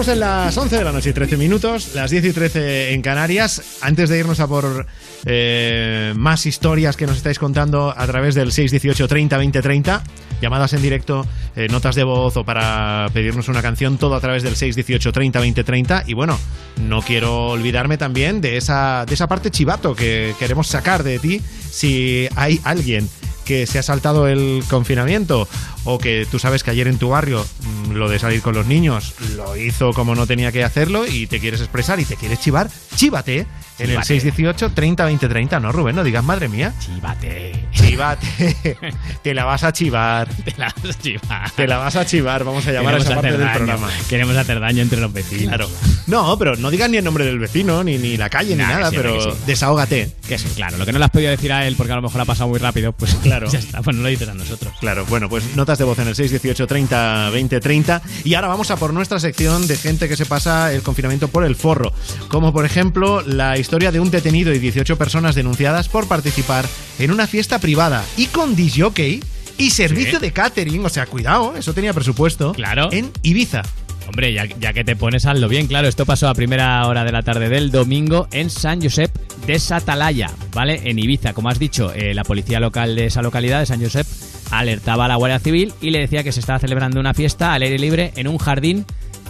Estamos en las 11 de la noche y 13 minutos, las 10 y 13 en Canarias. Antes de irnos a por eh, más historias que nos estáis contando a través del 618 30 20 30, llamadas en directo, eh, notas de voz o para pedirnos una canción, todo a través del 618 30 20 30. Y bueno, no quiero olvidarme también de esa, de esa parte chivato que queremos sacar de ti. Si hay alguien que se ha saltado el confinamiento o que tú sabes que ayer en tu barrio mm, lo de salir con los niños lo hizo como no tenía que hacerlo y te quieres expresar y te quieres chivar, chívate en el Chívate. 618 30 20 30, no Rubén, no digas madre mía. Chívate. Chívate. *laughs* te la vas a chivar. Te la vas a chivar. Te la vas a chivar, vamos a llamar Queremos a esa parte del daño. programa. Queremos hacer daño entre los vecinos. Claro. No, pero no digas ni el nombre del vecino, ni, ni la calle, ni Nah, nada, sí, pero sí. desahógate. Que sí, claro. Lo que no le has podido decir a él porque a lo mejor ha pasado muy rápido, pues Claro. *laughs* ya está. Pues no lo dices a nosotros. Claro, bueno, pues notas de voz en el 618 30 20 30. Y ahora vamos a por nuestra sección de gente que se pasa el confinamiento por el forro. Como por ejemplo la historia de un detenido y 18 personas denunciadas por participar en una fiesta privada y con disjockey y servicio Sí. de catering. O sea, cuidado, eso tenía presupuesto. Claro. En Ibiza. Hombre, ya, ya que te pones, hazlo bien, claro. Esto pasó a primera hora de la tarde del domingo en San Josep de Satalaya, ¿vale? En Ibiza. Como has dicho, eh, la policía local de esa localidad, de San Josep, alertaba a la Guardia Civil y le decía que se estaba celebrando una fiesta al aire libre en un jardín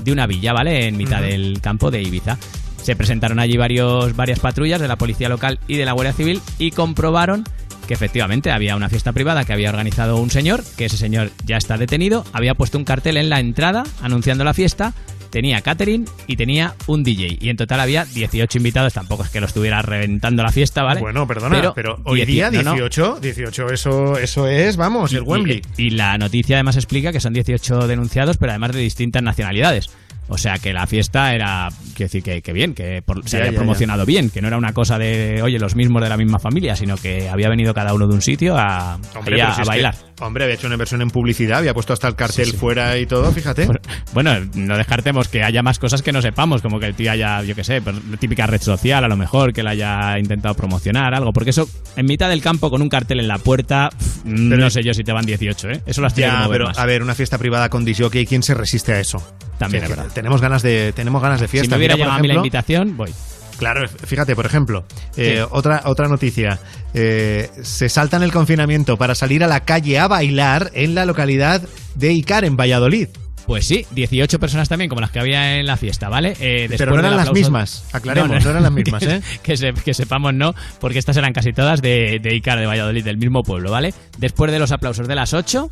de una villa, ¿vale? En mitad del campo de Ibiza. Se presentaron allí varios, varias patrullas de la policía local y de la Guardia Civil y comprobaron que efectivamente había una fiesta privada que había organizado un señor, que ese señor ya está detenido, había puesto un cartel en la entrada anunciando la fiesta, tenía catering y tenía un DJ. Y en total había 18 invitados, tampoco es que lo estuviera reventando la fiesta, ¿vale? Bueno, perdona, pero, hoy 10 día no, no. 18, 18, eso, eso es, vamos, el Wembley. Y, y la noticia además explica que son 18 denunciados, pero además de distintas nacionalidades. O sea que la fiesta era, quiero decir, que, que bien, que por- se Ya, había ya, promocionado bien, que no era una cosa de, oye, los mismos de la misma familia, sino que había venido cada uno de un sitio a, Hombre, ahí a, pero si a es que- bailar. hombre, había hecho una inversión en publicidad, había puesto hasta el cartel fuera y todo, fíjate. Bueno, no descartemos que haya más cosas que no sepamos, como que el tío haya, yo qué sé, pues, típica red social, a lo mejor, que la haya intentado promocionar, algo. Porque eso, en mitad del campo, con un cartel en la puerta, pff, no sé yo si te van 18, ¿eh? Eso lo has tenido que Ya, mover pero más. a ver, una fiesta privada con disjockey, ¿quién se resiste a eso? También Sí, es verdad. Tenemos ganas de, tenemos ganas de si fiesta. me hubiera Mira, llegado a mí la ejemplo, invitación, voy. Claro, fíjate, por ejemplo, eh, Sí. otra, otra noticia. Eh, se saltan el confinamiento para salir a la calle a bailar en la localidad de Icar, en Valladolid. Pues sí, 18 personas también, como las que había en la fiesta, ¿vale? Eh, Pero no eran las mismas, aclaremos, no eran las mismas, que, ¿eh? Que, se- que sepamos no, porque estas eran casi todas de, de Icar de Valladolid, del mismo pueblo, ¿vale? Después de los aplausos de las 8,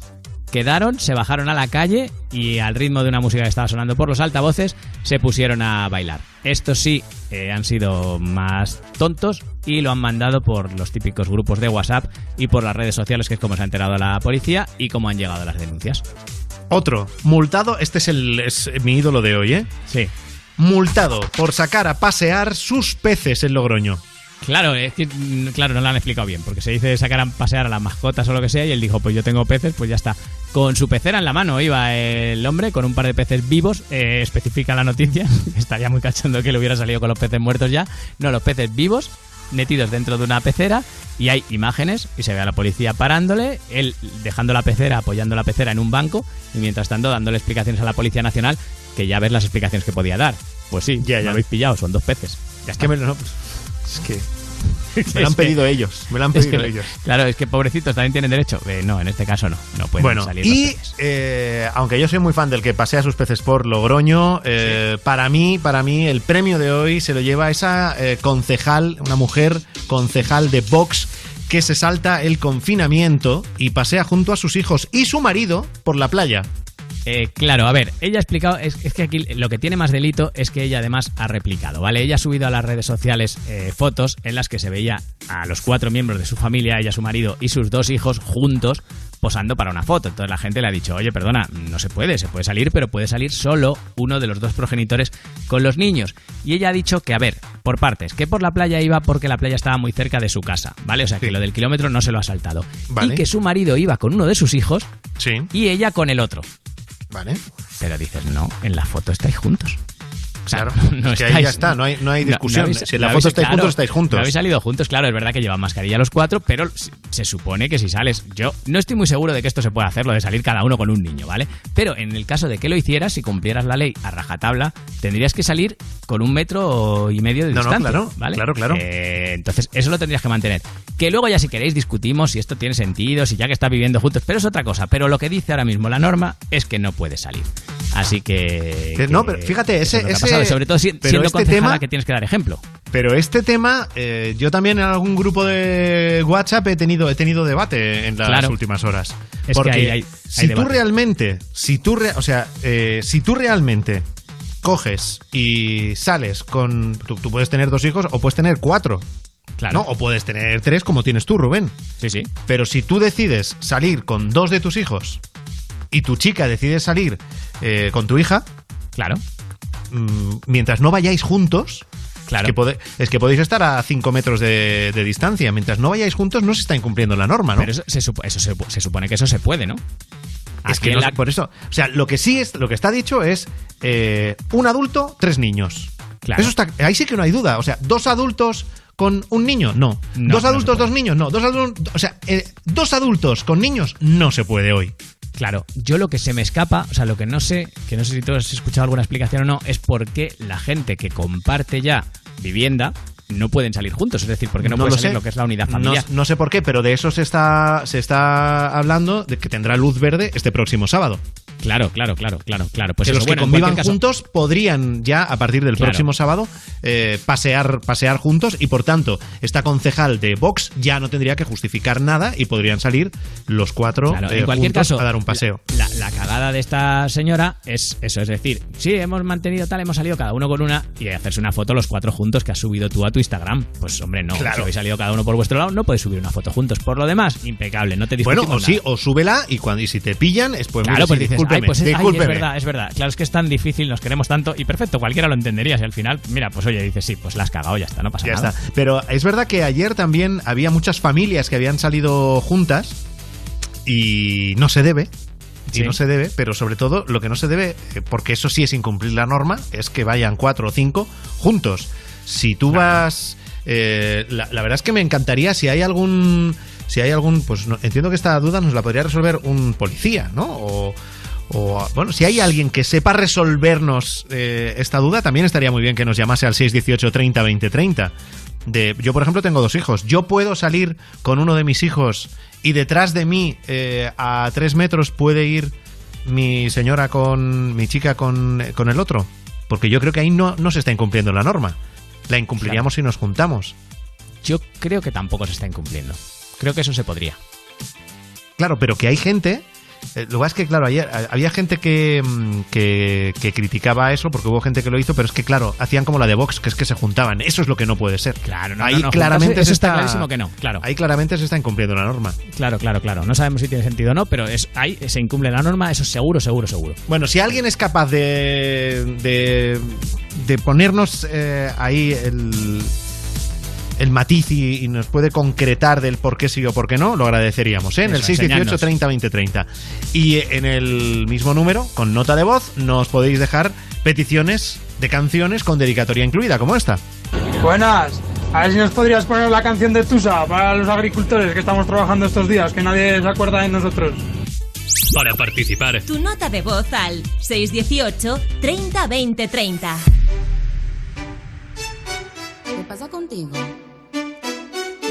quedaron, se bajaron a la calle y al ritmo de una música que estaba sonando por los altavoces, se pusieron a bailar. Estos sí eh, han sido más tontos y lo han mandado por los típicos grupos de WhatsApp y por las redes sociales, que es como se ha enterado la policía y cómo han llegado las denuncias. Otro, multado, este es, el, es mi ídolo de hoy, ¿eh? Sí. Multado por sacar a pasear sus peces en Logroño. Claro, es que claro, no lo han explicado bien, porque se dice sacar a pasear a las mascotas o lo que sea, y él dijo, pues yo tengo peces, pues ya está. Con su pecera en la mano iba el hombre, con un par de peces vivos, eh, especifica la noticia, *laughs* estaría muy cachondo que le hubiera salido con los peces muertos ya. No, los peces vivos, metidos dentro de una pecera, y hay imágenes, y se ve a la policía parándole, él dejando la pecera, apoyando la pecera en un banco, y mientras tanto dándole explicaciones a la Policía Nacional, que ya ves las explicaciones que podía dar. Pues sí, ya, lo habéis pillado, son dos peces. Ya Es que me lo, es que *laughs* me lo han pedido ellos, me lo han Es pedido que- ellos. Claro, es que pobrecitos también tienen derecho. Eh, no, en este caso no. No pueden Bueno, salir y eh, aunque yo soy muy fan del que pasea sus peces por Logroño, eh, para mí, para mí, el premio de hoy se lo lleva esa concejal, una mujer concejal de Vox que se salta el confinamiento y pasea junto a sus hijos y su marido por la playa. Eh, claro, a ver, ella ha explicado, es, es que aquí lo que tiene más delito es que ella además ha replicado, ¿vale? Ella ha subido a las redes sociales eh, fotos en las que se veía a los cuatro miembros de su familia, ella, su marido y sus dos hijos juntos posando para una foto. Entonces la gente le ha dicho, oye, perdona, no se puede, se puede salir, pero puede salir solo uno de los dos progenitores con los niños. Y ella ha dicho que, a ver, por partes, que por la playa iba porque la playa estaba muy cerca de su casa, ¿vale? O sea, que lo del kilómetro no se lo ha saltado. Vale. Y que su marido iba con uno de sus hijos Sí. y ella con el otro. Vale. Pero dices, no, en la foto estáis juntos. O sea, Claro, *laughs* no que ahí ya está, no hay- no hay discusión. habéis- Si en la foto habéis- estáis claro, juntos, estáis juntos. no habéis salido juntos, claro, es verdad que llevan mascarilla los cuatro, pero se- supone que si sales, yo no estoy muy seguro de que esto se pueda hacer, lo de salir cada uno con un niño, ¿vale? Pero en el caso de que lo hicieras, si cumplieras la ley a rajatabla, tendrías que salir con un metro y medio de No, no, distancia, claro, ¿vale? claro, claro. Eh, entonces, eso lo tendrías que mantener. Que luego ya si queréis discutimos si esto tiene sentido, si ya que está viviendo juntos, pero es otra cosa. Pero lo que dice ahora mismo la norma es que no puede salir. Así que... Que no, pero fíjate, ese- sobre todo si- pero siendo este tema- que tienes que dar ejemplo. Pero este tema, eh, yo también en algún grupo de WhatsApp he tenido, he tenido debate en las Claro. últimas horas. Es que Porque ahí hay- hay si tú realmente, si tú, re- o sea, eh, si tú realmente coges y sales con, tú, tú puedes tener dos hijos o puedes tener cuatro. Claro. ¿no? O puedes tener tres como tienes tú, Rubén. Sí, sí. Pero si tú decides salir con dos de tus hijos y tu chica decide salir eh, con tu hija, claro. Mientras no vayáis juntos, Claro. que pode- es que podéis estar a 5 metros de, de distancia. Mientras no vayáis juntos, no se está incumpliendo la norma, ¿no? Pero eso, se, supo- eso se, se supone que eso se puede, ¿no? es que no la- por eso. O sea, lo que sí es, lo que está dicho es eh, un adulto, tres niños. Claro. Eso está, ahí sí que no hay duda. O sea, dos adultos con un niño, no. No, dos adultos, dos niños, no. Dos adultos, o sea, eh, dos adultos con niños no se puede hoy. Claro, yo lo que se me escapa, o sea, lo que no sé, que no sé si tú has escuchado alguna explicación o no, es por qué la gente que comparte ya vivienda no pueden salir juntos. Es decir, por qué no, puede lo salir sé. lo que es la unidad No- familiar. No, sé por qué, pero de eso se está, se está hablando de que tendrá luz verde este próximo sábado. Claro, claro, claro, claro, claro. Pues que eso, los que bueno, convivan cualquier caso- juntos podrían ya a partir del Claro. próximo sábado eh, pasear, pasear juntos y por tanto esta concejal de Vox ya no tendría que justificar nada y podrían salir los cuatro Claro, eh, en cualquier juntos caso, a dar un paseo. La, la cagada de esta señora es eso, es decir, sí, hemos mantenido tal, hemos salido cada uno con una y hacerse una foto los cuatro juntos que has subido tú a tu Instagram. Pues hombre, no, Claro. si habéis salido cada uno por vuestro lado, no podéis subir una foto juntos. Por lo demás, impecable, no te Bueno, o sí, o súbela y cuando y si te pillan, es pues Claro, mira, pues dices, ay, pues es, ay, es discúlpeme. verdad, es verdad. Claro, es que es tan difícil, nos queremos tanto y perfecto, cualquiera lo entendería. Si al final, mira, pues oye, dices, sí, pues la has cagado, ya está, no pasa Ya nada. está. Pero es verdad que ayer también había muchas familias que habían salido juntas y no se debe. Y no se debe, pero sobre todo lo que no se debe, eh, porque eso sí es incumplir la norma, es que vayan cuatro o cinco juntos. Si tú vas. eh, la, la verdad es que me encantaría si hay algún. Si hay algún. Pues no- entiendo que esta duda nos la podría resolver un policía, ¿no? O. o, bueno, si hay alguien que sepa resolvernos eh, esta duda, también estaría muy bien que nos llamase al 618 30 20 30. De, yo, por ejemplo, tengo dos hijos. Yo puedo salir con uno de mis hijos y detrás de mí, eh, a tres metros, puede ir mi señora con mi chica con, con el otro? Porque yo creo que ahí no, no se está incumpliendo la norma. La incumpliríamos si nos juntamos. Yo creo que tampoco se está incumpliendo. Creo que eso se podría. Claro, pero que hay gente. Eh, Lo que es que, claro, ayer había gente que, mm, que, que criticaba eso porque hubo gente que lo hizo, pero es que, claro, hacían como la de Vox, que es que se juntaban. Eso es lo que no puede ser. Claro, no, ahí no, no, claramente se está clarísimo que no, claro. Ahí claramente se está incumpliendo la norma. Claro, claro, claro. No sabemos si tiene sentido o no, pero es ahí se incumple la norma, eso seguro, seguro, seguro. Bueno, si alguien es capaz de, de, de ponernos eh, ahí el, el matiz y, y nos puede concretar del por qué sí o por qué no, lo agradeceríamos, ¿eh? En el Eso, 618 enseñadnos. 30 20 30. Y en el mismo número, con nota de voz, nos podéis dejar peticiones de canciones con dedicatoria incluida, como esta. Buenas. A ver si nos podrías poner la canción de Tusa para los agricultores que estamos trabajando estos días, que nadie se acuerda de nosotros. Para participar, Tu nota de voz al 618 30 20 30. ¿Qué pasa contigo?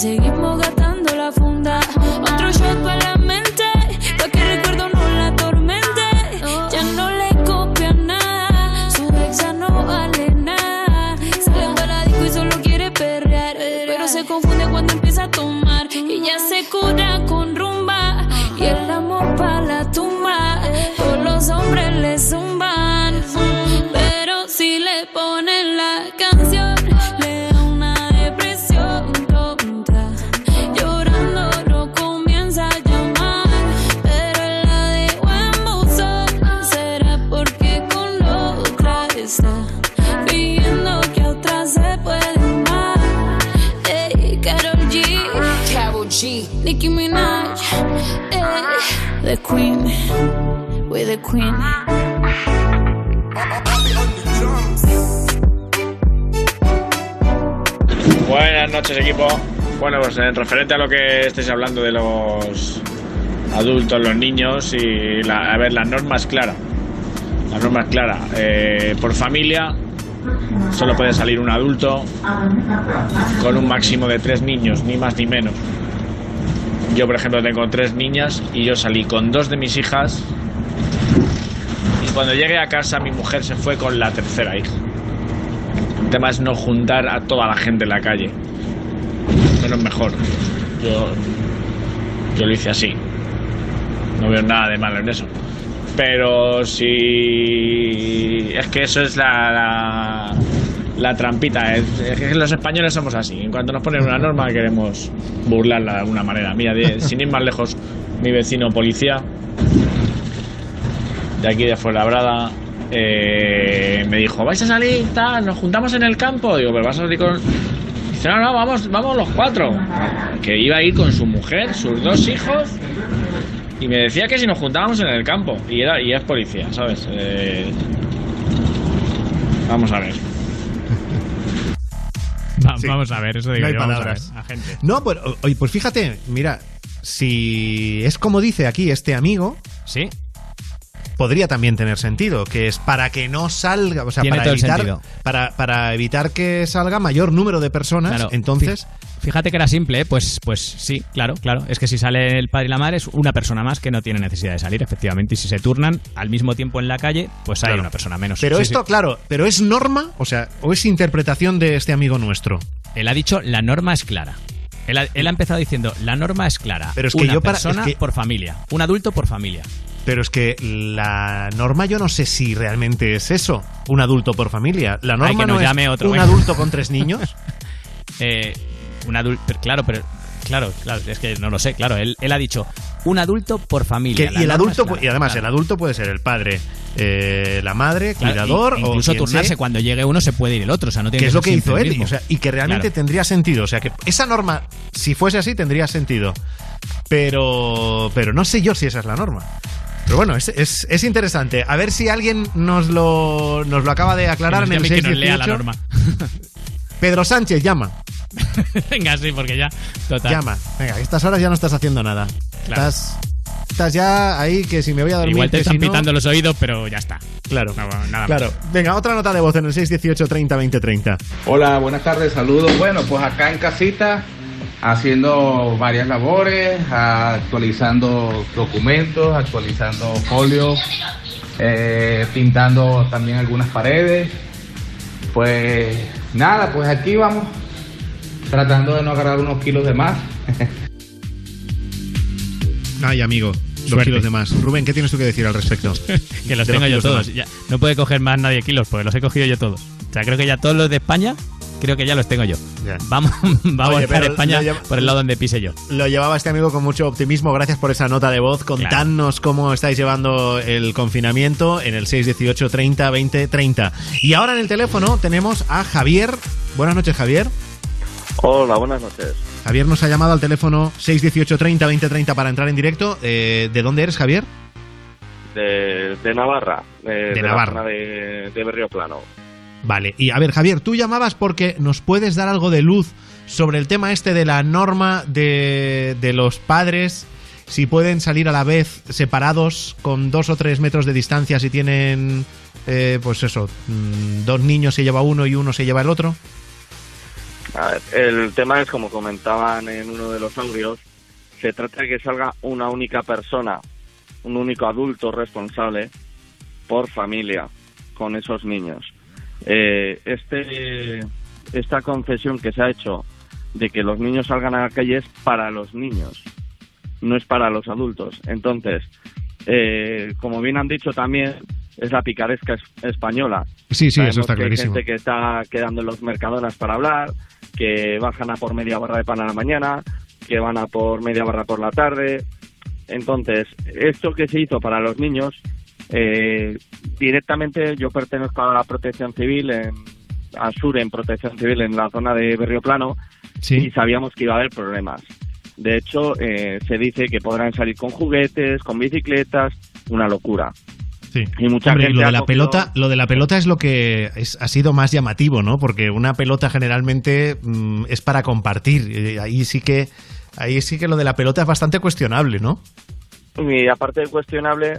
y seguimos gastando the Queen, we the Queen. Buenas noches, equipo. Bueno, pues en referente a lo que estáis hablando de los adultos, los niños y la, a ver, la norma es clara. La norma es clara. Eh, por familia solo puede salir un adulto con un máximo de tres niños, ni más ni menos. Yo, por ejemplo, tengo tres niñas y yo salí con dos de mis hijas y cuando llegué a casa mi mujer se fue con la tercera hija. El tema es no juntar a toda la gente en la calle. Menos mejor. Yo, yo lo hice así. No veo nada de malo en eso. Pero si... Es que eso es la, la, la trampita. Es, es que los españoles somos así. En cuanto nos ponen una norma queremos burlarla de alguna manera. Mira, de- *laughs* sin ir más lejos, mi vecino policía de aquí de Fuenlabrada eh, me dijo, ¿vais a salir? Tal, nos juntamos en el campo. Digo, pero vas a salir con... Dice, no, no, vamos, vamos los cuatro. Que iba a ir con su mujer, sus dos hijos. Y me decía que si nos juntábamos en el campo. Y, era, y es policía, ¿sabes? Eh, Vamos a ver. *laughs* Va- Vamos a ver, eso digo no hay yo, vamos a palabras. ver, agente. No, pues, oye, pues fíjate, mira, si es como dice aquí este amigo, sí, podría también tener sentido, que es para que no salga, o sea, Tiene para evitar, para, para evitar que salga mayor número de personas, Claro, entonces Fíjate que era simple, ¿eh? pues, pues sí, claro, claro. Es que si sale el padre y la madre es una persona más que no tiene necesidad de salir, efectivamente. Y si se turnan al mismo tiempo en la calle, pues hay Claro. una persona menos. Pero Sí, esto, sí. claro, pero es norma, o sea, o es interpretación de este amigo nuestro. Él ha dicho la norma es clara. Él ha, él ha empezado diciendo la norma es clara. Pero es que una yo para- persona es que- por familia, un adulto por familia. Pero es que la norma yo no sé si realmente es eso, un adulto por familia. La Ay, norma que nos no llame es otro, un adulto con tres niños. *laughs* Eh, un adulto, claro, pero claro, claro, es que no lo sé, claro. Él, él ha dicho un adulto por familia. Que- y el adulto, clara, y además claro. el adulto puede ser el padre, eh, la madre, Claro, cuidador y- incluso turnarse sea, cuando llegue uno se puede ir el otro, o sea, no tiene que es lo que hizo él, mismo. o sea, y que realmente Claro. tendría sentido, o sea, que esa norma, si fuese así, tendría sentido, pero, pero no sé yo si esa es la norma. Pero bueno, es, es, es interesante. A ver si alguien nos lo, nos lo acaba de aclarar en el que nos lea la 618. norma. *laughs* Pedro Sánchez, llama. *laughs* Venga, sí, porque ya. Total. Llama. Venga, a estas horas ya no estás haciendo nada. Claro. Estás, estás ya ahí que si me voy a dormir. Igual te están si no- pitando los oídos, pero ya está. Claro. No, nada Claro. más. Venga, otra nota de voz en el 618 30 20 30. Hola, buenas tardes, saludos. Bueno, pues acá en casita, haciendo varias labores, actualizando documentos, actualizando folios, eh, pintando también algunas paredes. Pues nada, pues aquí vamos, tratando de no agarrar unos kilos de más. *laughs* Ay, amigo. Dos Suerte. kilos de más. Rubén, ¿qué tienes tú que decir al respecto? *laughs* Que los De tengo yo todos. Ya, no puede coger más nadie kilos, porque los he cogido yo todos. O sea, creo que ya todos los de España, creo que ya los tengo yo. Ya. Vamos, *laughs* vamos Oye, a España lleva- por el lado donde pise yo. Lo llevaba este amigo con mucho optimismo. Gracias por esa nota de voz. Contadnos cómo estáis llevando el confinamiento en el 618 30 20 30. Y ahora en el teléfono tenemos a Javier. Buenas noches, Javier. Hola, buenas noches. Javier nos ha llamado al teléfono 618 30 20 30 para entrar en directo. Eh, ¿De dónde eres, Javier? De, de Navarra, de, Navarra. zona de, de Berrio Plano. Vale, y a ver, Javier, tú llamabas porque nos puedes dar algo de luz sobre el tema este de la norma de, de los padres, si pueden salir a la vez separados con dos o tres metros de distancia, si tienen, eh, pues eso, mm, dos niños se lleva uno y uno se lleva el otro. A ver, el tema es, como comentaban en uno de los audios, se trata de que salga una única persona, un único adulto responsable por familia con esos niños. Eh, este, esta concesión que se ha hecho de que los niños salgan a la calle es para los niños, no es para los adultos. Entonces, eh, como bien han dicho también, es la picaresca es- española. Sí, sí, Sabemos eso está que hay clarísimo. gente que está quedando en los mercadonas para hablar, que bajan a por media barra de pan a la mañana, que van a por media barra por la tarde. Entonces, esto que se hizo para los niños, eh, directamente yo pertenezco a la protección civil, en, a Sur en protección civil en la zona de Berrio Plano, y sabíamos que iba a haber problemas. De hecho, eh, se dice que podrán salir con juguetes, con bicicletas, una locura. Sí. Y mucha Hombre, gente lo de la cogido- pelota, lo de la pelota es lo que es- ha sido más llamativo, ¿no? Porque una pelota generalmente mm, es para compartir. Eh, Ahí sí que ahí sí que lo de la pelota es bastante cuestionable, ¿no? Y aparte de cuestionable,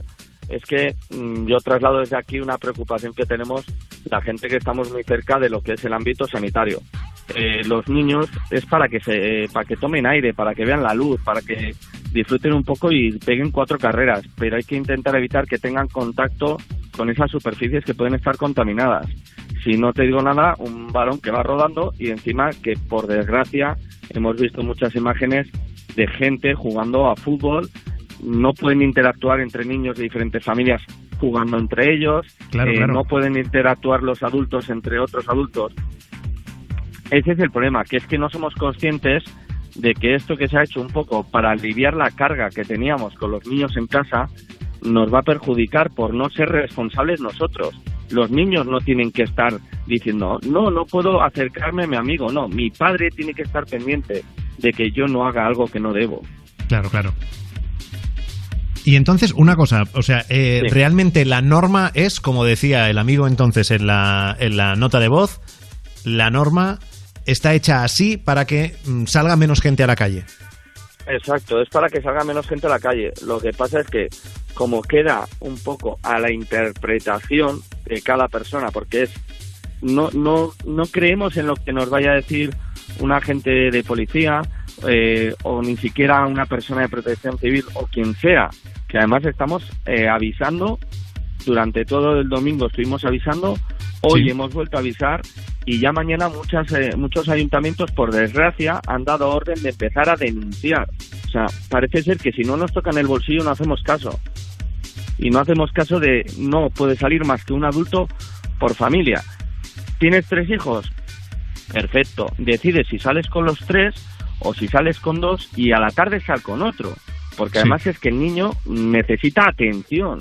es que mm, yo traslado desde aquí una preocupación que tenemos la gente que estamos muy cerca de lo que es el ámbito sanitario. Eh, los niños es para que se para que tomen aire, para que vean la luz, para que disfruten un poco y peguen cuatro carreras, pero hay que intentar evitar que tengan contacto con esas superficies que pueden estar contaminadas. Si no te digo nada, un balón que va rodando y encima que por desgracia hemos visto muchas imágenes de gente jugando a fútbol no pueden interactuar entre niños de diferentes familias jugando entre ellos, Claro, eh, claro. no pueden interactuar los adultos entre otros adultos. Ese es el problema, que es que no somos conscientes de que esto que se ha hecho un poco para aliviar la carga que teníamos con los niños en casa, nos va a perjudicar por no ser responsables nosotros. Los niños no tienen que estar diciendo, no, no puedo acercarme a mi amigo, no, mi padre tiene que estar pendiente de que yo no haga algo que no debo. Claro, claro. Y entonces, una cosa, o sea, eh, realmente la norma es, como decía el amigo entonces en la, en la nota de voz, la norma está hecha así para que mm, salga menos gente a la calle. Exacto, es para que salga menos gente a la calle. Lo que pasa es que como queda un poco a la interpretación de cada persona, porque es no no no creemos en lo que nos vaya a decir un agente de policía eh, o ni siquiera una persona de protección civil o quien sea, que además estamos eh, avisando durante todo el domingo estuvimos avisando, hoy hemos vuelto a avisar y ya mañana muchas, eh, muchos ayuntamientos, por desgracia, han dado orden de empezar a denunciar. O sea, parece ser que si no nos tocan el bolsillo no hacemos caso. Y no hacemos caso de no puede salir más que un adulto por familia. ¿Tienes tres hijos? Perfecto. Decides si sales con los tres o si sales con dos y a la tarde sal con otro. Porque además es que el niño necesita atención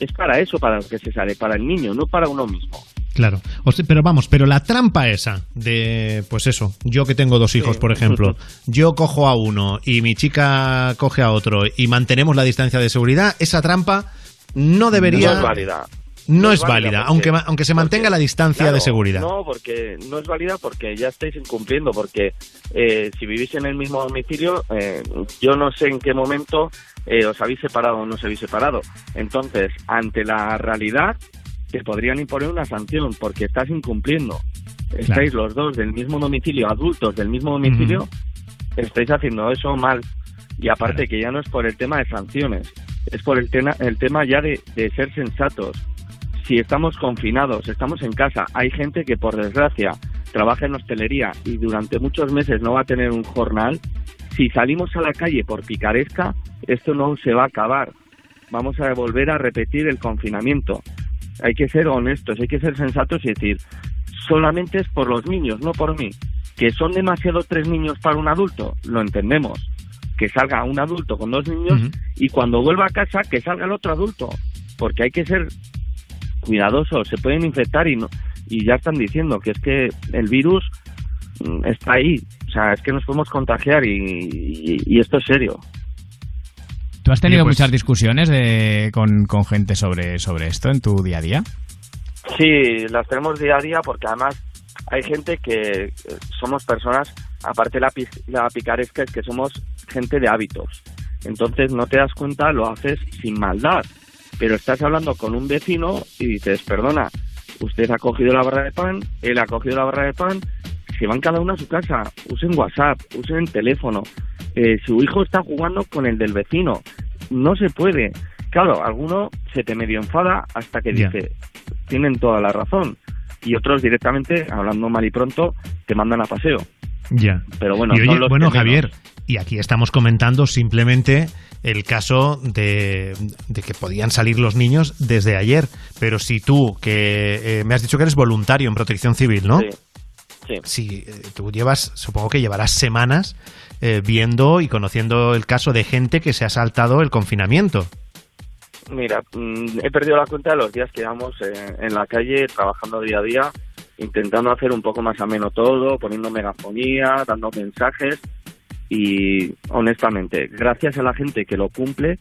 es para eso para lo que se sale, para el niño, no para uno mismo. Claro, pero vamos, pero la trampa esa de, pues eso, yo que tengo dos hijos, por ejemplo, *laughs* yo cojo a uno y mi chica coge a otro y mantenemos la distancia de seguridad, esa trampa no debería... No es válida. No, es válida, aunque, aunque se mantenga la distancia de seguridad. No, porque no es válida porque ya estáis incumpliendo, porque eh, si vivís en el mismo domicilio, eh, yo no sé en qué momento eh, os habéis separado o no os habéis separado. Entonces, ante la realidad, te podrían imponer una sanción porque estás incumpliendo. Estáis los dos del mismo domicilio, adultos del mismo domicilio, estáis haciendo eso mal. Y aparte que ya no es por el tema de sanciones, es por el, tema el tema ya de, de ser sensatos si estamos confinados, estamos en casa, hay gente que por desgracia trabaja en hostelería y durante muchos meses no va a tener un jornal, si salimos a la calle por picaresca, esto no se va a acabar. Vamos a volver a repetir el confinamiento. Hay que ser honestos, hay que ser sensatos y decir, solamente es por los niños, no por mí. Que son demasiado tres niños para un adulto, lo entendemos. Que salga un adulto con dos niños y cuando vuelva a casa que salga el otro adulto. Porque hay que ser cuidadosos, se pueden infectar y, no, y ya están diciendo que es que el virus mm, está ahí, o sea, es que nos podemos contagiar y, esto es serio. ¿Tú has tenido pues muchas discusiones de, con, con gente sobre, sobre esto en tu día a día? Sí, las tenemos día a día porque además hay gente que eh, somos personas, aparte la, la picaresca es que somos gente de hábitos. Entonces no te das cuenta, lo haces sin maldad pero estás hablando con un vecino y dices, perdona, usted ha cogido la barra de pan, él ha cogido la barra de pan, se van cada uno a su casa, usen WhatsApp, usen el teléfono, eh, su hijo está jugando con el del vecino, no se puede. Claro, alguno se te medio enfada hasta que dice, tienen toda la razón, y otros directamente, hablando mal y pronto, te mandan a paseo. Ya. Pero bueno, bueno Javier, y aquí estamos comentando simplemente el caso de, que podían salir los niños desde ayer. Pero si tú, que eh, me has dicho que eres voluntario en protección civil, ¿no? Sí. Si eh, tú llevas, supongo que llevarás semanas eh, viendo y conociendo el caso de gente que se ha saltado el confinamiento. Mira, mm, he perdido la cuenta de los días que llevamos en la calle trabajando día a día, intentando hacer un poco más ameno todo, poniendo megafonía, dando mensajes y honestamente, gracias a la gente que lo cumple,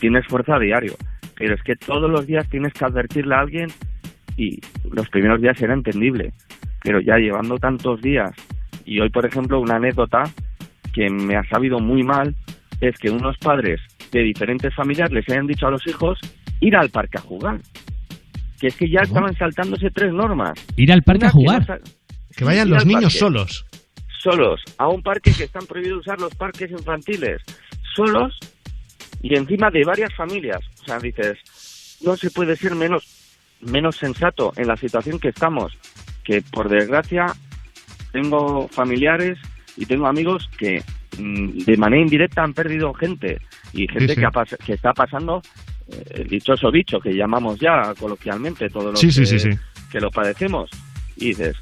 tienes fuerza a diario. Pero es que todos los días tienes que advertirle a alguien y los primeros días era entendible. Pero ya llevando tantos días, y hoy por ejemplo una anécdota que me ha sabido muy mal, es que unos padres de diferentes familias les hayan dicho a los hijos ir al parque a jugar. Que es que ya estaban saltándose tres normas. Ir al parque a jugar. Que, vayan los niños solos solos a un parque que están prohibidos usar los parques infantiles, solos y encima de varias familias. O sea, dices, no se puede ser menos, menos sensato en la situación que estamos, que por desgracia tengo familiares y tengo amigos que mm, de manera indirecta han perdido gente y gente Que, que está pasando eh, el dichoso bicho que llamamos ya coloquialmente todos los que, que lo padecemos. Y dices,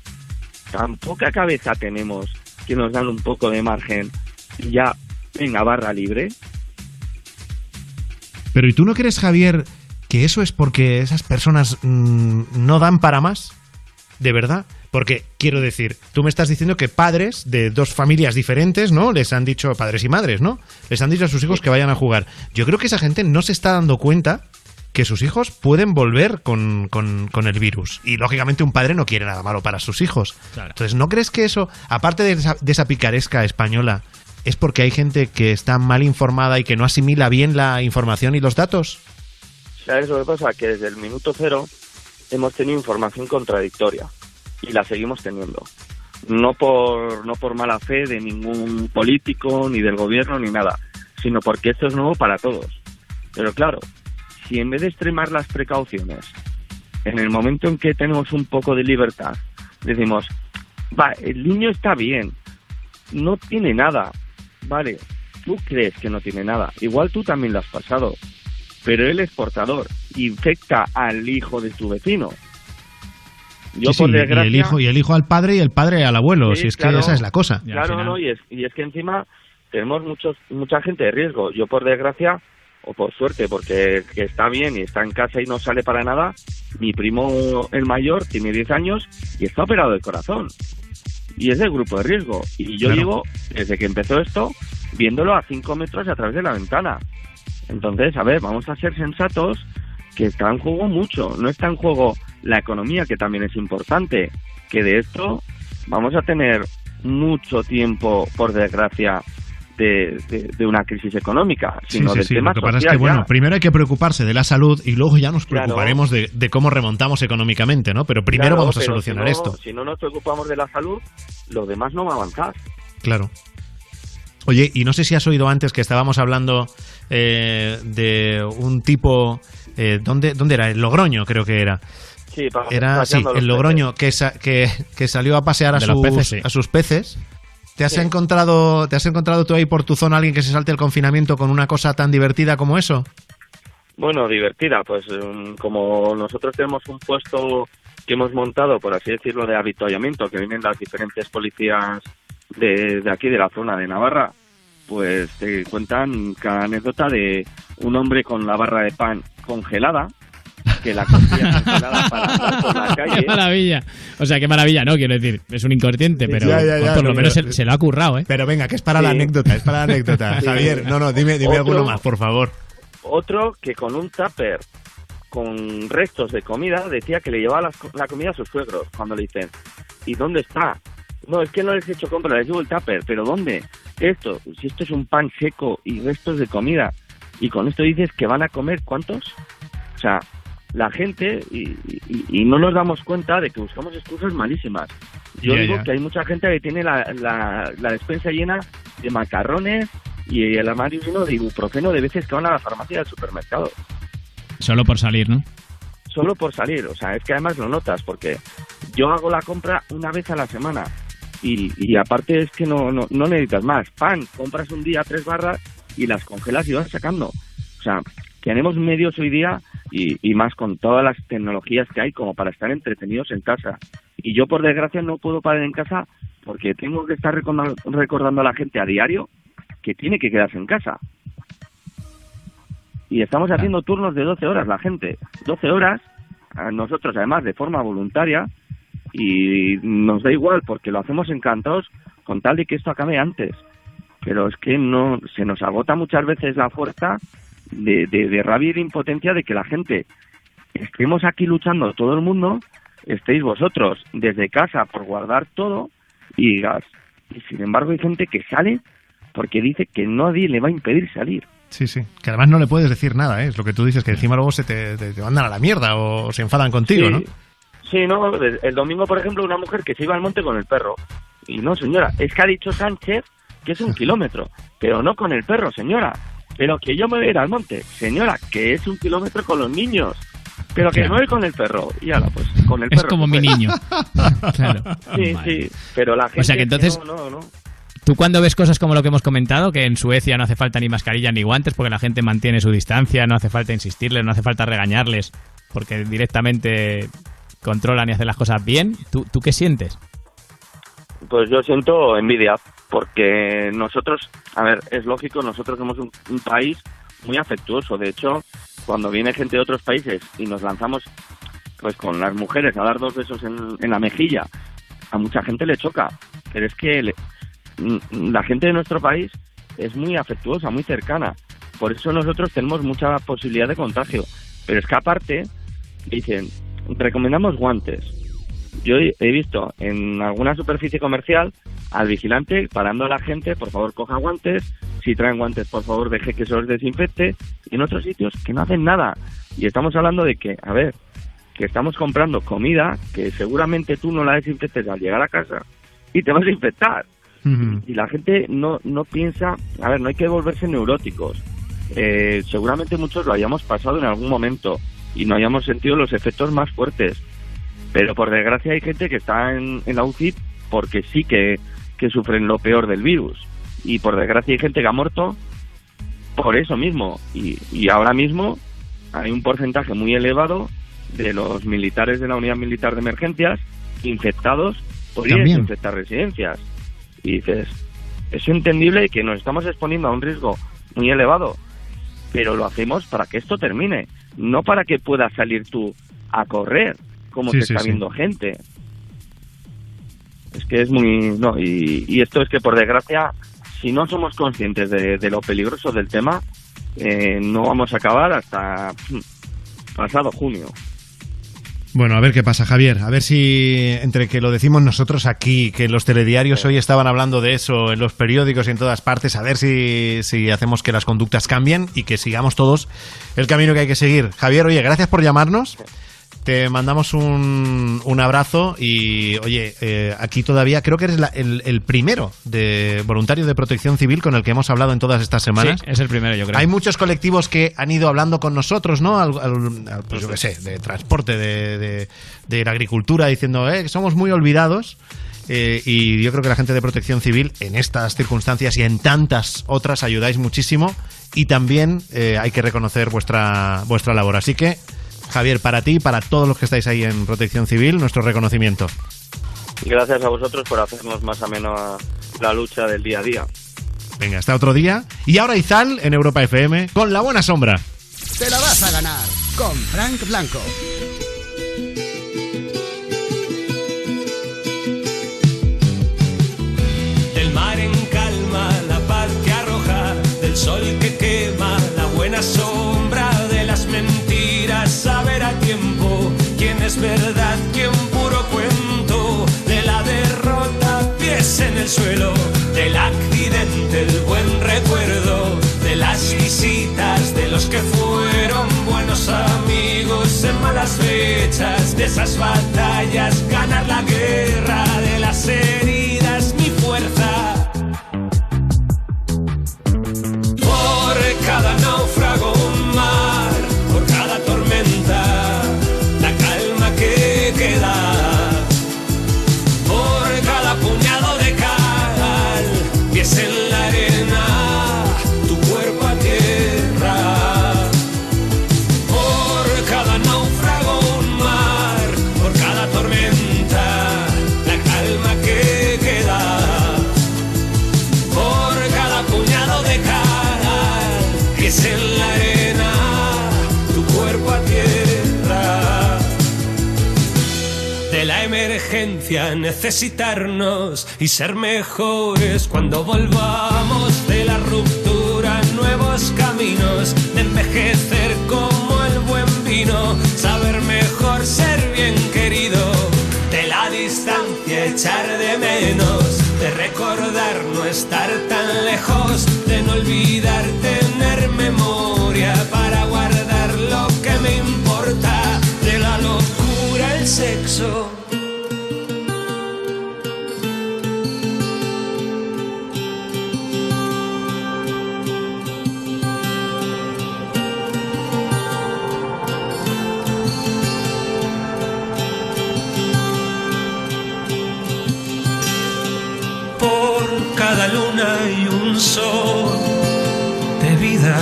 tan poca cabeza tenemos que nos dan un poco de margen y ya, venga, barra libre. Pero ¿y tú no crees, Javier, que eso es porque esas personas mm, no dan para más? ¿De verdad? Porque quiero decir, tú me estás diciendo que padres de dos familias diferentes, ¿no? Les han dicho, padres y madres, ¿no? Les han dicho a sus hijos que vayan a jugar. Yo creo que esa gente no se está dando cuenta que sus hijos pueden volver con, con- con el virus. Y lógicamente un padre no quiere nada malo para sus hijos. Entonces, ¿no crees que eso, aparte de esa, de esa picaresca española, es porque hay gente que está mal informada y que no asimila bien la información y los datos? ¿Sabes lo que pasa? Que desde el minuto cero hemos tenido información contradictoria y la seguimos teniendo. No por, no por mala fe de ningún político, ni del gobierno, ni nada, sino porque esto es nuevo para todos. Pero claro, si en vez de extremar las precauciones, en el momento en que tenemos un poco de libertad, decimos, va, el niño está bien, no tiene nada, vale, tú crees que no tiene nada, igual tú también lo has pasado, pero él es portador, infecta al hijo de tu vecino. Yo Sí, sí, por y desgracia, el hijo y el hijo al padre y el padre al abuelo, Sí, si es claro. que esa es la cosa. Claro, no, y es, y es que encima tenemos muchos, mucha gente de riesgo. Yo, por desgracia, o por suerte, porque que está bien y está en casa y no sale para nada, mi primo, el mayor, tiene 10 años y está operado del corazón. Y es del grupo de riesgo. Y yo Claro. llevo, desde que empezó esto, viéndolo a 5 metros a través de la ventana. Entonces, a ver, vamos a ser sensatos que está en juego mucho. No está en juego la economía, que también es importante. Que de esto vamos a tener mucho tiempo, por desgracia, de, de- de una crisis económica, sino sí, del sí. tema Lo que pasa es que, bueno, primero hay que preocuparse de la salud y luego ya nos Claro. preocuparemos de, de cómo remontamos económicamente, ¿no? Pero primero Claro, vamos a solucionar si no- esto. Si no nos preocupamos de la salud, lo demás no va a avanzar. Claro. Oye, y no sé si has oído antes que estábamos hablando eh, de un tipo. Eh, ¿dónde, ¿Dónde era? En Logroño, creo que era. Sí, pa- Era, sí, en Logroño, que, sa- que, que salió a pasear a sus, peces, sí. a sus peces. ¿Te has, Sí. encontrado, ¿Te has encontrado tú ahí por tu zona alguien que se salte el confinamiento con una cosa tan divertida como eso? Bueno, divertida, pues um, como nosotros tenemos un puesto que hemos montado, por así decirlo, de avituallamiento, que vienen las diferentes policías de, de aquí, de la zona de Navarra, pues te cuentan cada anécdota de un hombre con la barra de pan congelada, que la cogía para *laughs* andar por la calle. Qué maravilla. O sea, qué maravilla, ¿no? Quiero decir, es un inconsciente, pero Ya, ya, ya, por lo no, menos pero- se, se lo ha currado, ¿eh? Pero venga, que es para la anécdota, es para la anécdota. *laughs* Sí. Javier, no, no, dime, dime Otro- alguno más, por favor. Otro que con un tupper con restos de comida decía que le llevaba la comida a sus suegros cuando le dicen ¿y dónde está? No, es que no les he hecho compra, les llevo el tupper, pero ¿dónde? Esto, si esto es un pan seco y restos de comida y con esto dices que van a comer ¿cuántos? O sea, la gente y, y- y no nos damos cuenta de que buscamos excusas malísimas. Yo digo que hay mucha gente que tiene la, la, la despensa llena de macarrones y el armario lleno de ibuprofeno de veces que van a la farmacia del supermercado. Solo por salir, ¿no? Solo por salir. O sea, es que además lo notas porque yo hago la compra una vez a la semana. Y, y aparte es que no, no, no necesitas más. Pan, compras un día tres barras y las congelas y vas sacando. O sea, tenemos medios hoy día y, y más con todas las tecnologías que hay como para estar entretenidos en casa. Y yo, por desgracia, no puedo parar en casa porque tengo que estar recordando, recordando a la gente a diario que tiene que quedarse en casa. Y estamos haciendo turnos de 12 horas la gente. 12 horas, a nosotros además de forma voluntaria, y nos da igual porque lo hacemos encantados con tal de que esto acabe antes. Pero es que no se nos agota muchas veces la fuerza de, de, de rabia y de impotencia de que la gente estemos aquí luchando todo el mundo, estéis vosotros desde casa por guardar todo y digas, y sin embargo hay gente que sale porque dice que nadie le va a impedir salir. Sí, sí. Que además no le puedes decir nada, ¿eh? Es lo que tú dices, que encima luego se te, te- te mandan a la mierda o se enfadan contigo, sí, ¿no? Sí, no, el el domingo, por ejemplo, una mujer que se iba al monte con el perro. Y no, señora, es que ha dicho Sánchez que es un *laughs* kilómetro, pero no con el perro, señora. Pero que yo me voy a ir al monte, señora, que es un kilómetro con los niños. Pero que Claro. no voy con el perro. Y ahora, pues con el Es perro. como se mi fue. niño. *laughs* Claro. Sí, Vale. sí, pero la gente... O sea que entonces- No, no, no. Tú cuando ves cosas como lo que hemos comentado, que en Suecia no hace falta ni mascarilla ni guantes porque la gente mantiene su distancia, no hace falta insistirles, no hace falta regañarles, porque directamente controlan y hacen las cosas bien, ¿tú, tú qué sientes? Pues yo siento envidia, porque nosotros, a ver, es lógico, nosotros somos un, país muy afectuoso. De hecho, cuando viene gente de otros países y nos lanzamos pues con las mujeres a dar dos besos en, en la mejilla, a mucha gente le choca. Pero es que le- mm, la gente de nuestro país es muy afectuosa, muy cercana. Por eso nosotros tenemos mucha posibilidad de contagio. Pero es que aparte, dicen, recomendamos guantes. Yo he visto en alguna superficie comercial al vigilante parando a la gente, por favor coja guantes, si traen guantes por favor deje que se los desinfecte, y en otros sitios que no hacen nada. Y estamos hablando de que, a ver, que estamos comprando comida que seguramente tú no la desinfectes al llegar a casa y te vas a infectar. Y la gente no, no piensa, a ver, no hay que volverse neuróticos. Eh, seguramente muchos lo hayamos pasado en algún momento y no hayamos sentido los efectos más fuertes. Pero por desgracia hay gente que está en, en la UCI porque sí que, que sufren lo peor del virus. Y por desgracia hay gente que ha muerto por eso mismo. Y, y ahora mismo hay un porcentaje muy elevado de los militares de la unidad militar de emergencias infectados por ir a desinfectar residencias. Y dices, es entendible que nos estamos exponiendo a un riesgo muy elevado, pero lo hacemos para que esto termine, no para que puedas salir tú a correr, como Sí, se sí, está viendo gente. Es que es muy... No, y, y esto es que por desgracia, si no somos conscientes de, de lo peligroso del tema, eh, no vamos a acabar hasta hmm, pasado junio. Bueno, a ver qué pasa, Javier. A ver si entre que lo decimos nosotros aquí, que los telediarios hoy estaban hablando de eso, en los periódicos y en todas partes, a ver si, si hacemos que las conductas cambien y que sigamos todos el camino que hay que seguir. Javier, oye, gracias por llamarnos. Te mandamos un, un abrazo y, oye, eh, aquí todavía creo que eres la- el, el primero de voluntario de protección civil con el que hemos hablado en todas estas semanas. Sí, es el primero, yo creo. Hay muchos colectivos que han ido hablando con nosotros, ¿no? Al- al- al- pues yo qué sé, de transporte, de, de- de la agricultura, diciendo, eh, que somos muy olvidados. Eh, y yo creo que la gente de protección civil en estas circunstancias y en tantas otras ayudáis muchísimo y también eh, hay que reconocer vuestra, vuestra labor. Así que, Javier, para ti y para todos los que estáis ahí en protección civil, nuestro reconocimiento. Gracias a vosotros por hacernos más ameno a la lucha del día a día. Venga, hasta otro día. Y ahora Izal en Europa FM con la buena sombra. Te la vas a ganar con Frank Blanco. Del mar en calma, la paz que arroja, del sol que quema, es verdad, quién puro cuento, de la derrota, pies en el suelo, del accidente, el buen recuerdo, de las visitas, de los que fueron buenos amigos en malas fechas, de esas batallas, necesitarnos y ser mejores cuando volvamos de la ruptura, nuevos caminos, de envejecer como el buen vino, saber mejor ser bien querido, de la distancia echar de menos, de recordar no estar tan lejos, de no olvidar sol de vida.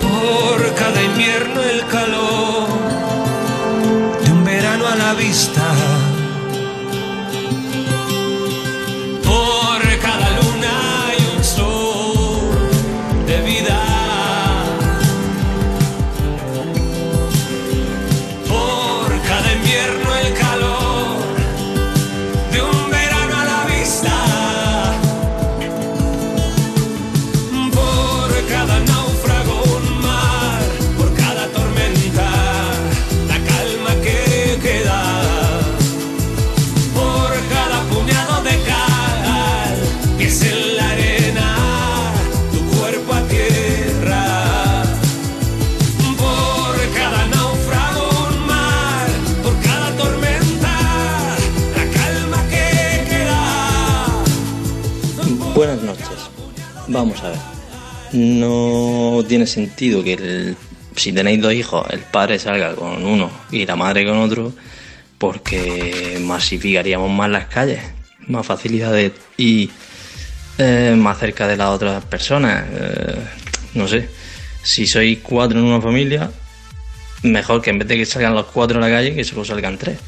Por cada invierno el calor de un verano a la vista. No tiene sentido que el- si tenéis dos hijos, el padre salga con uno y la madre con otro, porque masificaríamos más las calles, más facilidades y eh, más cerca de las otras personas. Eh, no sé, si sois cuatro en una familia, mejor que en vez de que salgan los cuatro a la calle, que solo salgan tres.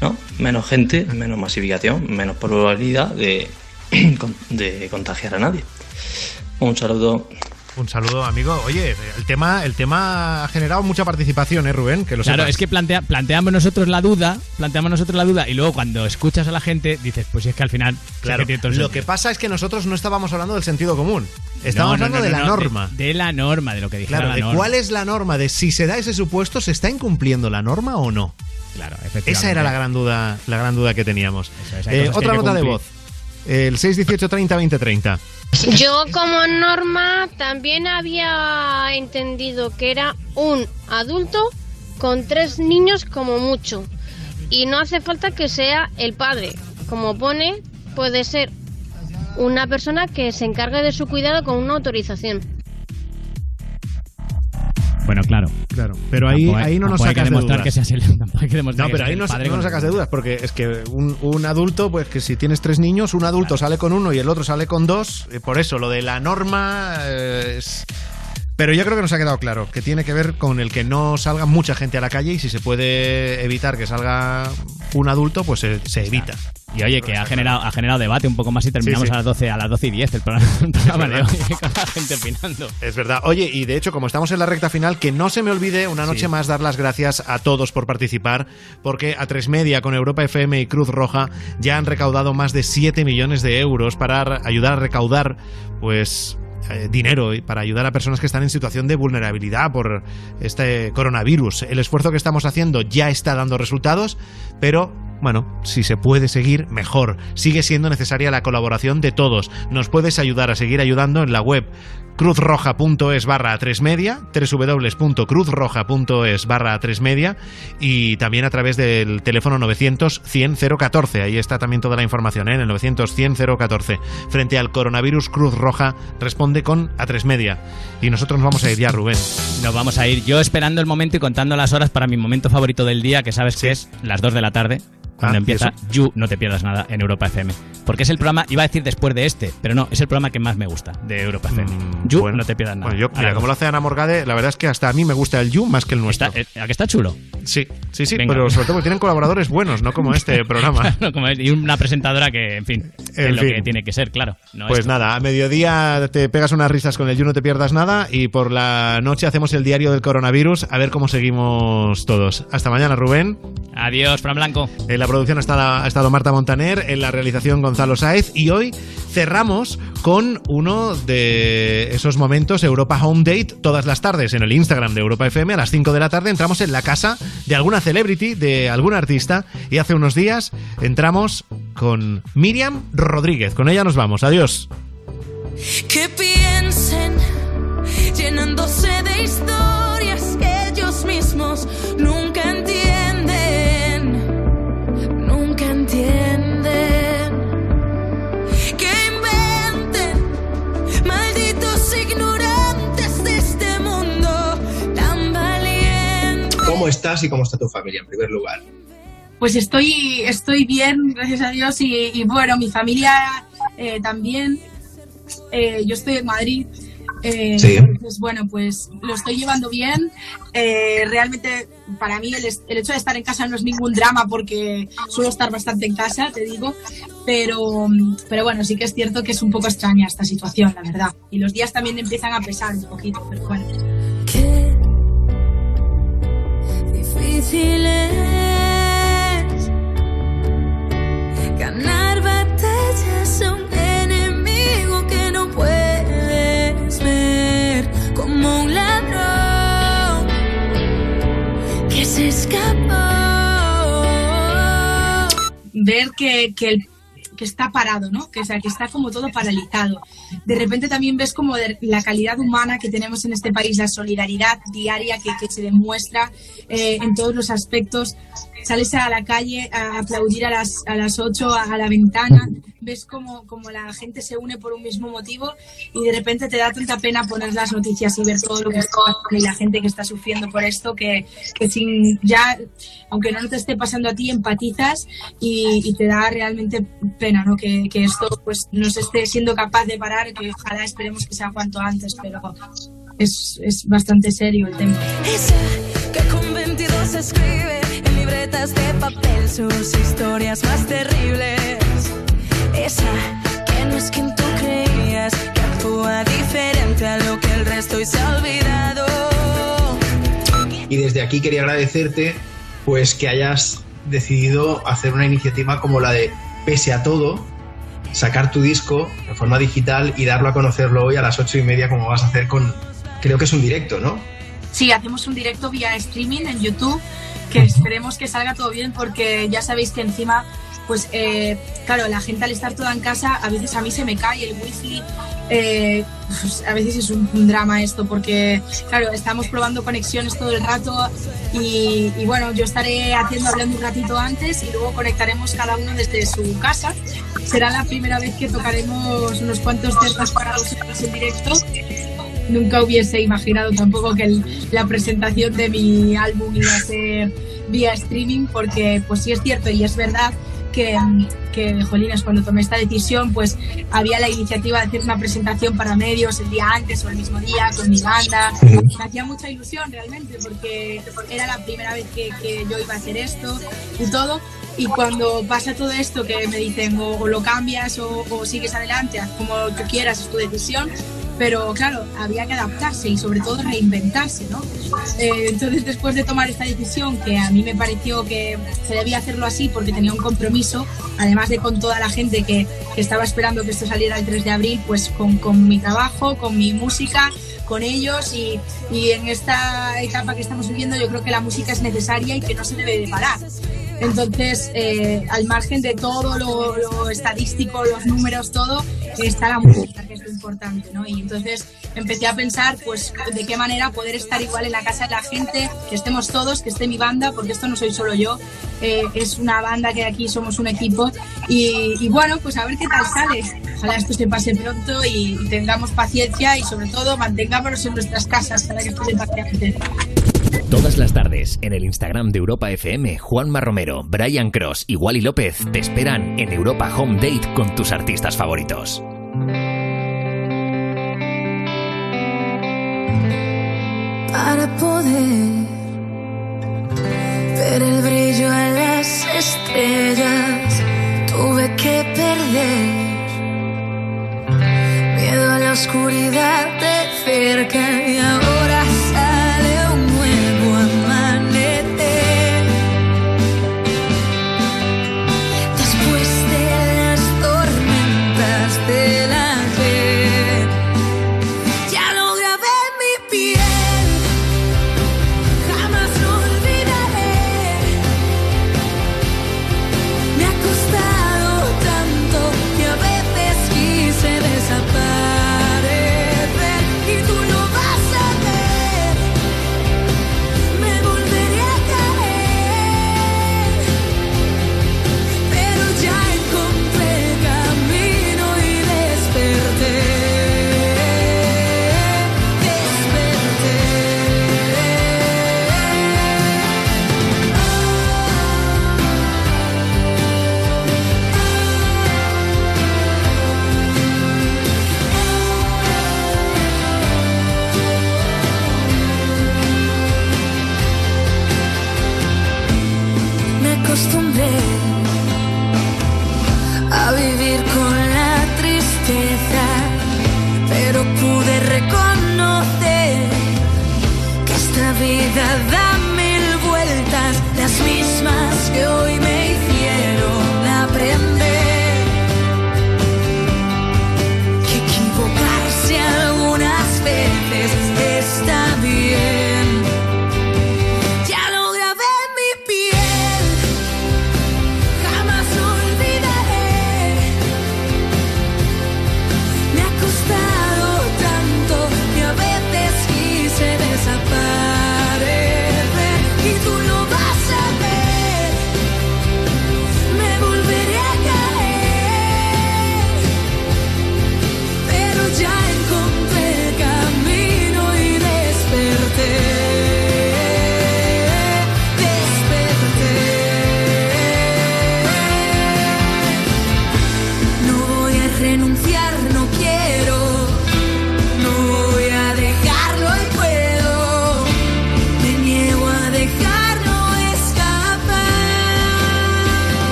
¿no? Menos gente, menos masificación, menos probabilidad de, *clears throat* de contagiar a nadie. Un saludo. Un saludo, amigo. Oye, el tema, el tema ha generado mucha participación, ¿eh, Rubén? Que lo Claro, sepas. es que plantea, planteamos nosotros la duda, planteamos nosotros la duda y luego cuando escuchas a la gente dices, pues es que al final Claro, que tiene todo el lo que pasa es que nosotros no estábamos hablando del sentido común. Estábamos No, no, hablando no, de la no, norma. De, de la norma, de lo que dijera Claro, la de norma. cuál es la norma, de si se da ese supuesto, ¿se está incumpliendo la norma o no? Claro, efectivamente. Esa era la gran duda, la gran duda que teníamos. Eh, otra que nota de voz. El 618 30 20 30. Yo como norma también había entendido que era un adulto con tres niños como mucho. Y no hace falta que sea el padre. Como pone, puede ser una persona que se encargue de su cuidado con una autorización. Bueno, claro. Claro, pero ahí, Tampoco ahí no nos sacas de dudas. que seas el- *laughs* tampoco hay que demostrar No, pero ahí no, no nos sacas de dudas, porque es que un, un adulto, pues que si tienes tres niños, un adulto sale con uno y el otro sale con dos. eh, por eso, lo de la norma eh, es... Pero yo creo que nos ha quedado claro que tiene que ver con el que no salga mucha gente a la calle y si se puede evitar que salga un adulto, pues se, se evita. Y oye, que ha generado, ha generado debate un poco más y terminamos Sí, sí. a las 12, a las 12 y 10 el programa, el programa de hoy, con la gente opinando. Es verdad. Oye, y de hecho, como estamos en la recta final, que no se me olvide una noche Sí. más dar las gracias a todos por participar, porque a tres media con Europa FM y Cruz Roja ya han recaudado más de 7 millones de euros para ayudar a recaudar, pues eh, dinero para ayudar a personas que están en situación de vulnerabilidad por este coronavirus. El esfuerzo que estamos haciendo ya está dando resultados, pero bueno, si se puede seguir, mejor. Sigue siendo necesaria la colaboración de todos. Nos puedes ayudar a seguir ayudando en la web cruzroja.es barra a 3 media, www.cruzroja.es barra a 3 media y también a través del teléfono 900 100 014. Ahí está también toda la información, ¿eh? en el 900 100 014. Frente al coronavirus, Cruz Roja responde con a 3 media. Y nosotros nos vamos a ir ya, Rubén. Nos vamos a ir yo esperando el momento y contando las horas para mi momento favorito del día, que sabes que es las 2 de la tarde, cuando Ah, ¿y empieza? You, no te pierdas nada en Europa FM. Porque es el programa, iba a decir después de este, pero no, es el programa que más me gusta de Europa FM. You, no te pierdas nada. Bueno, yo, mira, como lo hace Ana Morgade, la verdad es que hasta a mí me gusta el You más que el nuestro. Está- ¿A que está chulo? Sí, sí, sí, Venga. pero sobre todo porque tienen colaboradores buenos, no como este *laughs* programa. No, como es- y una presentadora que, en fin, En es lo que tiene que ser, claro. No pues esto. nada, a mediodía te pegas unas risas con el You, no te pierdas nada. Y por la noche hacemos el diario del coronavirus, a ver cómo seguimos todos. Hasta mañana, Rubén. Adiós, Fran Blanco. Producción ha estado, Marta Montaner, en la realización Gonzalo Sáez. Y hoy cerramos con uno de esos momentos Europa Home Date todas las tardes en el Instagram de Europa FM. A las 5 de la tarde entramos en la casa de alguna celebrity, de algún artista. Y hace unos días entramos con Miriam Rodríguez. Con ella nos vamos. Adiós. Que piensen llenándose de historias ellos mismos nunca ¿Cómo estás y cómo está tu familia en primer lugar? Pues estoy, estoy bien, gracias a Dios, y, y bueno, mi familia eh, también. Eh, yo estoy en Madrid. eh, Sí. Entonces, bueno, pues lo estoy llevando bien. Eh, realmente, para mí, el, el hecho de estar en casa no es ningún drama porque suelo estar bastante en casa, te digo. Pero, pero bueno, sí que es cierto que es un poco extraña esta situación, la verdad. Y los días también empiezan a pesar un poquito, pero bueno. Difícil es ganar batallas a un enemigo que no puedes ver como un ladrón que se escapó. ver que, que, el- que está parado, ¿no? Que, o sea, que está como todo paralizado. De repente también ves como la calidad humana que tenemos en este país, la solidaridad diaria que, que se demuestra eh, en todos los aspectos. Sales a la calle a aplaudir a las, a las 8 a, a la ventana, *laughs* ves como, como la gente se une por un mismo motivo y de repente te da tanta pena poner las noticias y ver todo lo que está pasando y la gente que está sufriendo por esto que, que sin ya, aunque no te esté pasando a ti, empatizas y, y te da realmente pena, ¿no? Que, que esto pues no se esté siendo capaz de parar, que ojalá esperemos que sea cuanto antes, pero es, es bastante serio el tema. Esa que con 22 escribe de y. Y desde aquí quería agradecerte pues que hayas decidido hacer una iniciativa como la de Pese a todo, sacar tu disco en forma digital y darlo a conocerlo hoy a las ocho y media como vas a hacer con, creo que es un directo, ¿no? Sí, hacemos un directo vía streaming en YouTube, que esperemos que salga todo bien porque ya sabéis que encima, pues eh, claro, la gente al estar toda en casa, a veces a mí se me cae el wifi, eh, pues, a veces es un, un drama esto porque, claro, estamos probando conexiones todo el rato y, y bueno, yo estaré haciendo hablando un ratito antes y luego conectaremos cada uno desde su casa. Será la primera vez que tocaremos unos cuantos temas para vosotros en directo nunca hubiese imaginado tampoco que el- la presentación de mi álbum iba a ser vía streaming, porque pues sí es cierto y es verdad que, que Jolines, cuando tomé esta decisión, pues había la iniciativa de hacer una presentación para medios el día antes o el mismo día con mi banda. Me hacía mucha ilusión realmente, porque era la primera vez que, que yo iba a hacer esto y todo. Y cuando pasa todo esto que me dicen o, o lo cambias o, o sigues adelante, haz como tú quieras, es tu decisión, pero claro, había que adaptarse y sobre todo reinventarse, ¿no? Eh, entonces después de tomar esta decisión, que a mí me pareció que se debía hacerlo así porque tenía un compromiso, además de con toda la gente que, que estaba esperando que esto saliera el 3 de abril, pues con, con mi trabajo, con mi música, con ellos y, y en esta etapa que estamos viviendo yo creo que la música es necesaria y que no se debe de parar. Entonces, eh, al margen de todo lo, lo estadístico, los números, todo, está la música, que es lo importante, ¿no? Y entonces empecé a pensar, pues, de qué manera poder estar igual en la casa de la gente, que estemos todos, que esté mi banda, porque esto no soy solo yo, eh, es una banda que aquí somos un equipo. Y, y bueno, pues a ver qué tal sale. Ojalá esto se pase pronto y, y tengamos paciencia y sobre todo mantengámonos en nuestras casas para que esto se pase antes. Todas las tardes, en el Instagram de Europa FM, Juanma Romero, Brian Cross y Wally López te esperan en Europa Home Date con tus artistas favoritos. para poder ver el brillo a las estrellas. Tuve que perder miedo a la oscuridad de cerca y ahora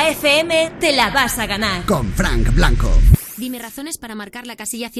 Europa FM te la vas a ganar. Con Frank Blanco. Dime razones para marcar la casilla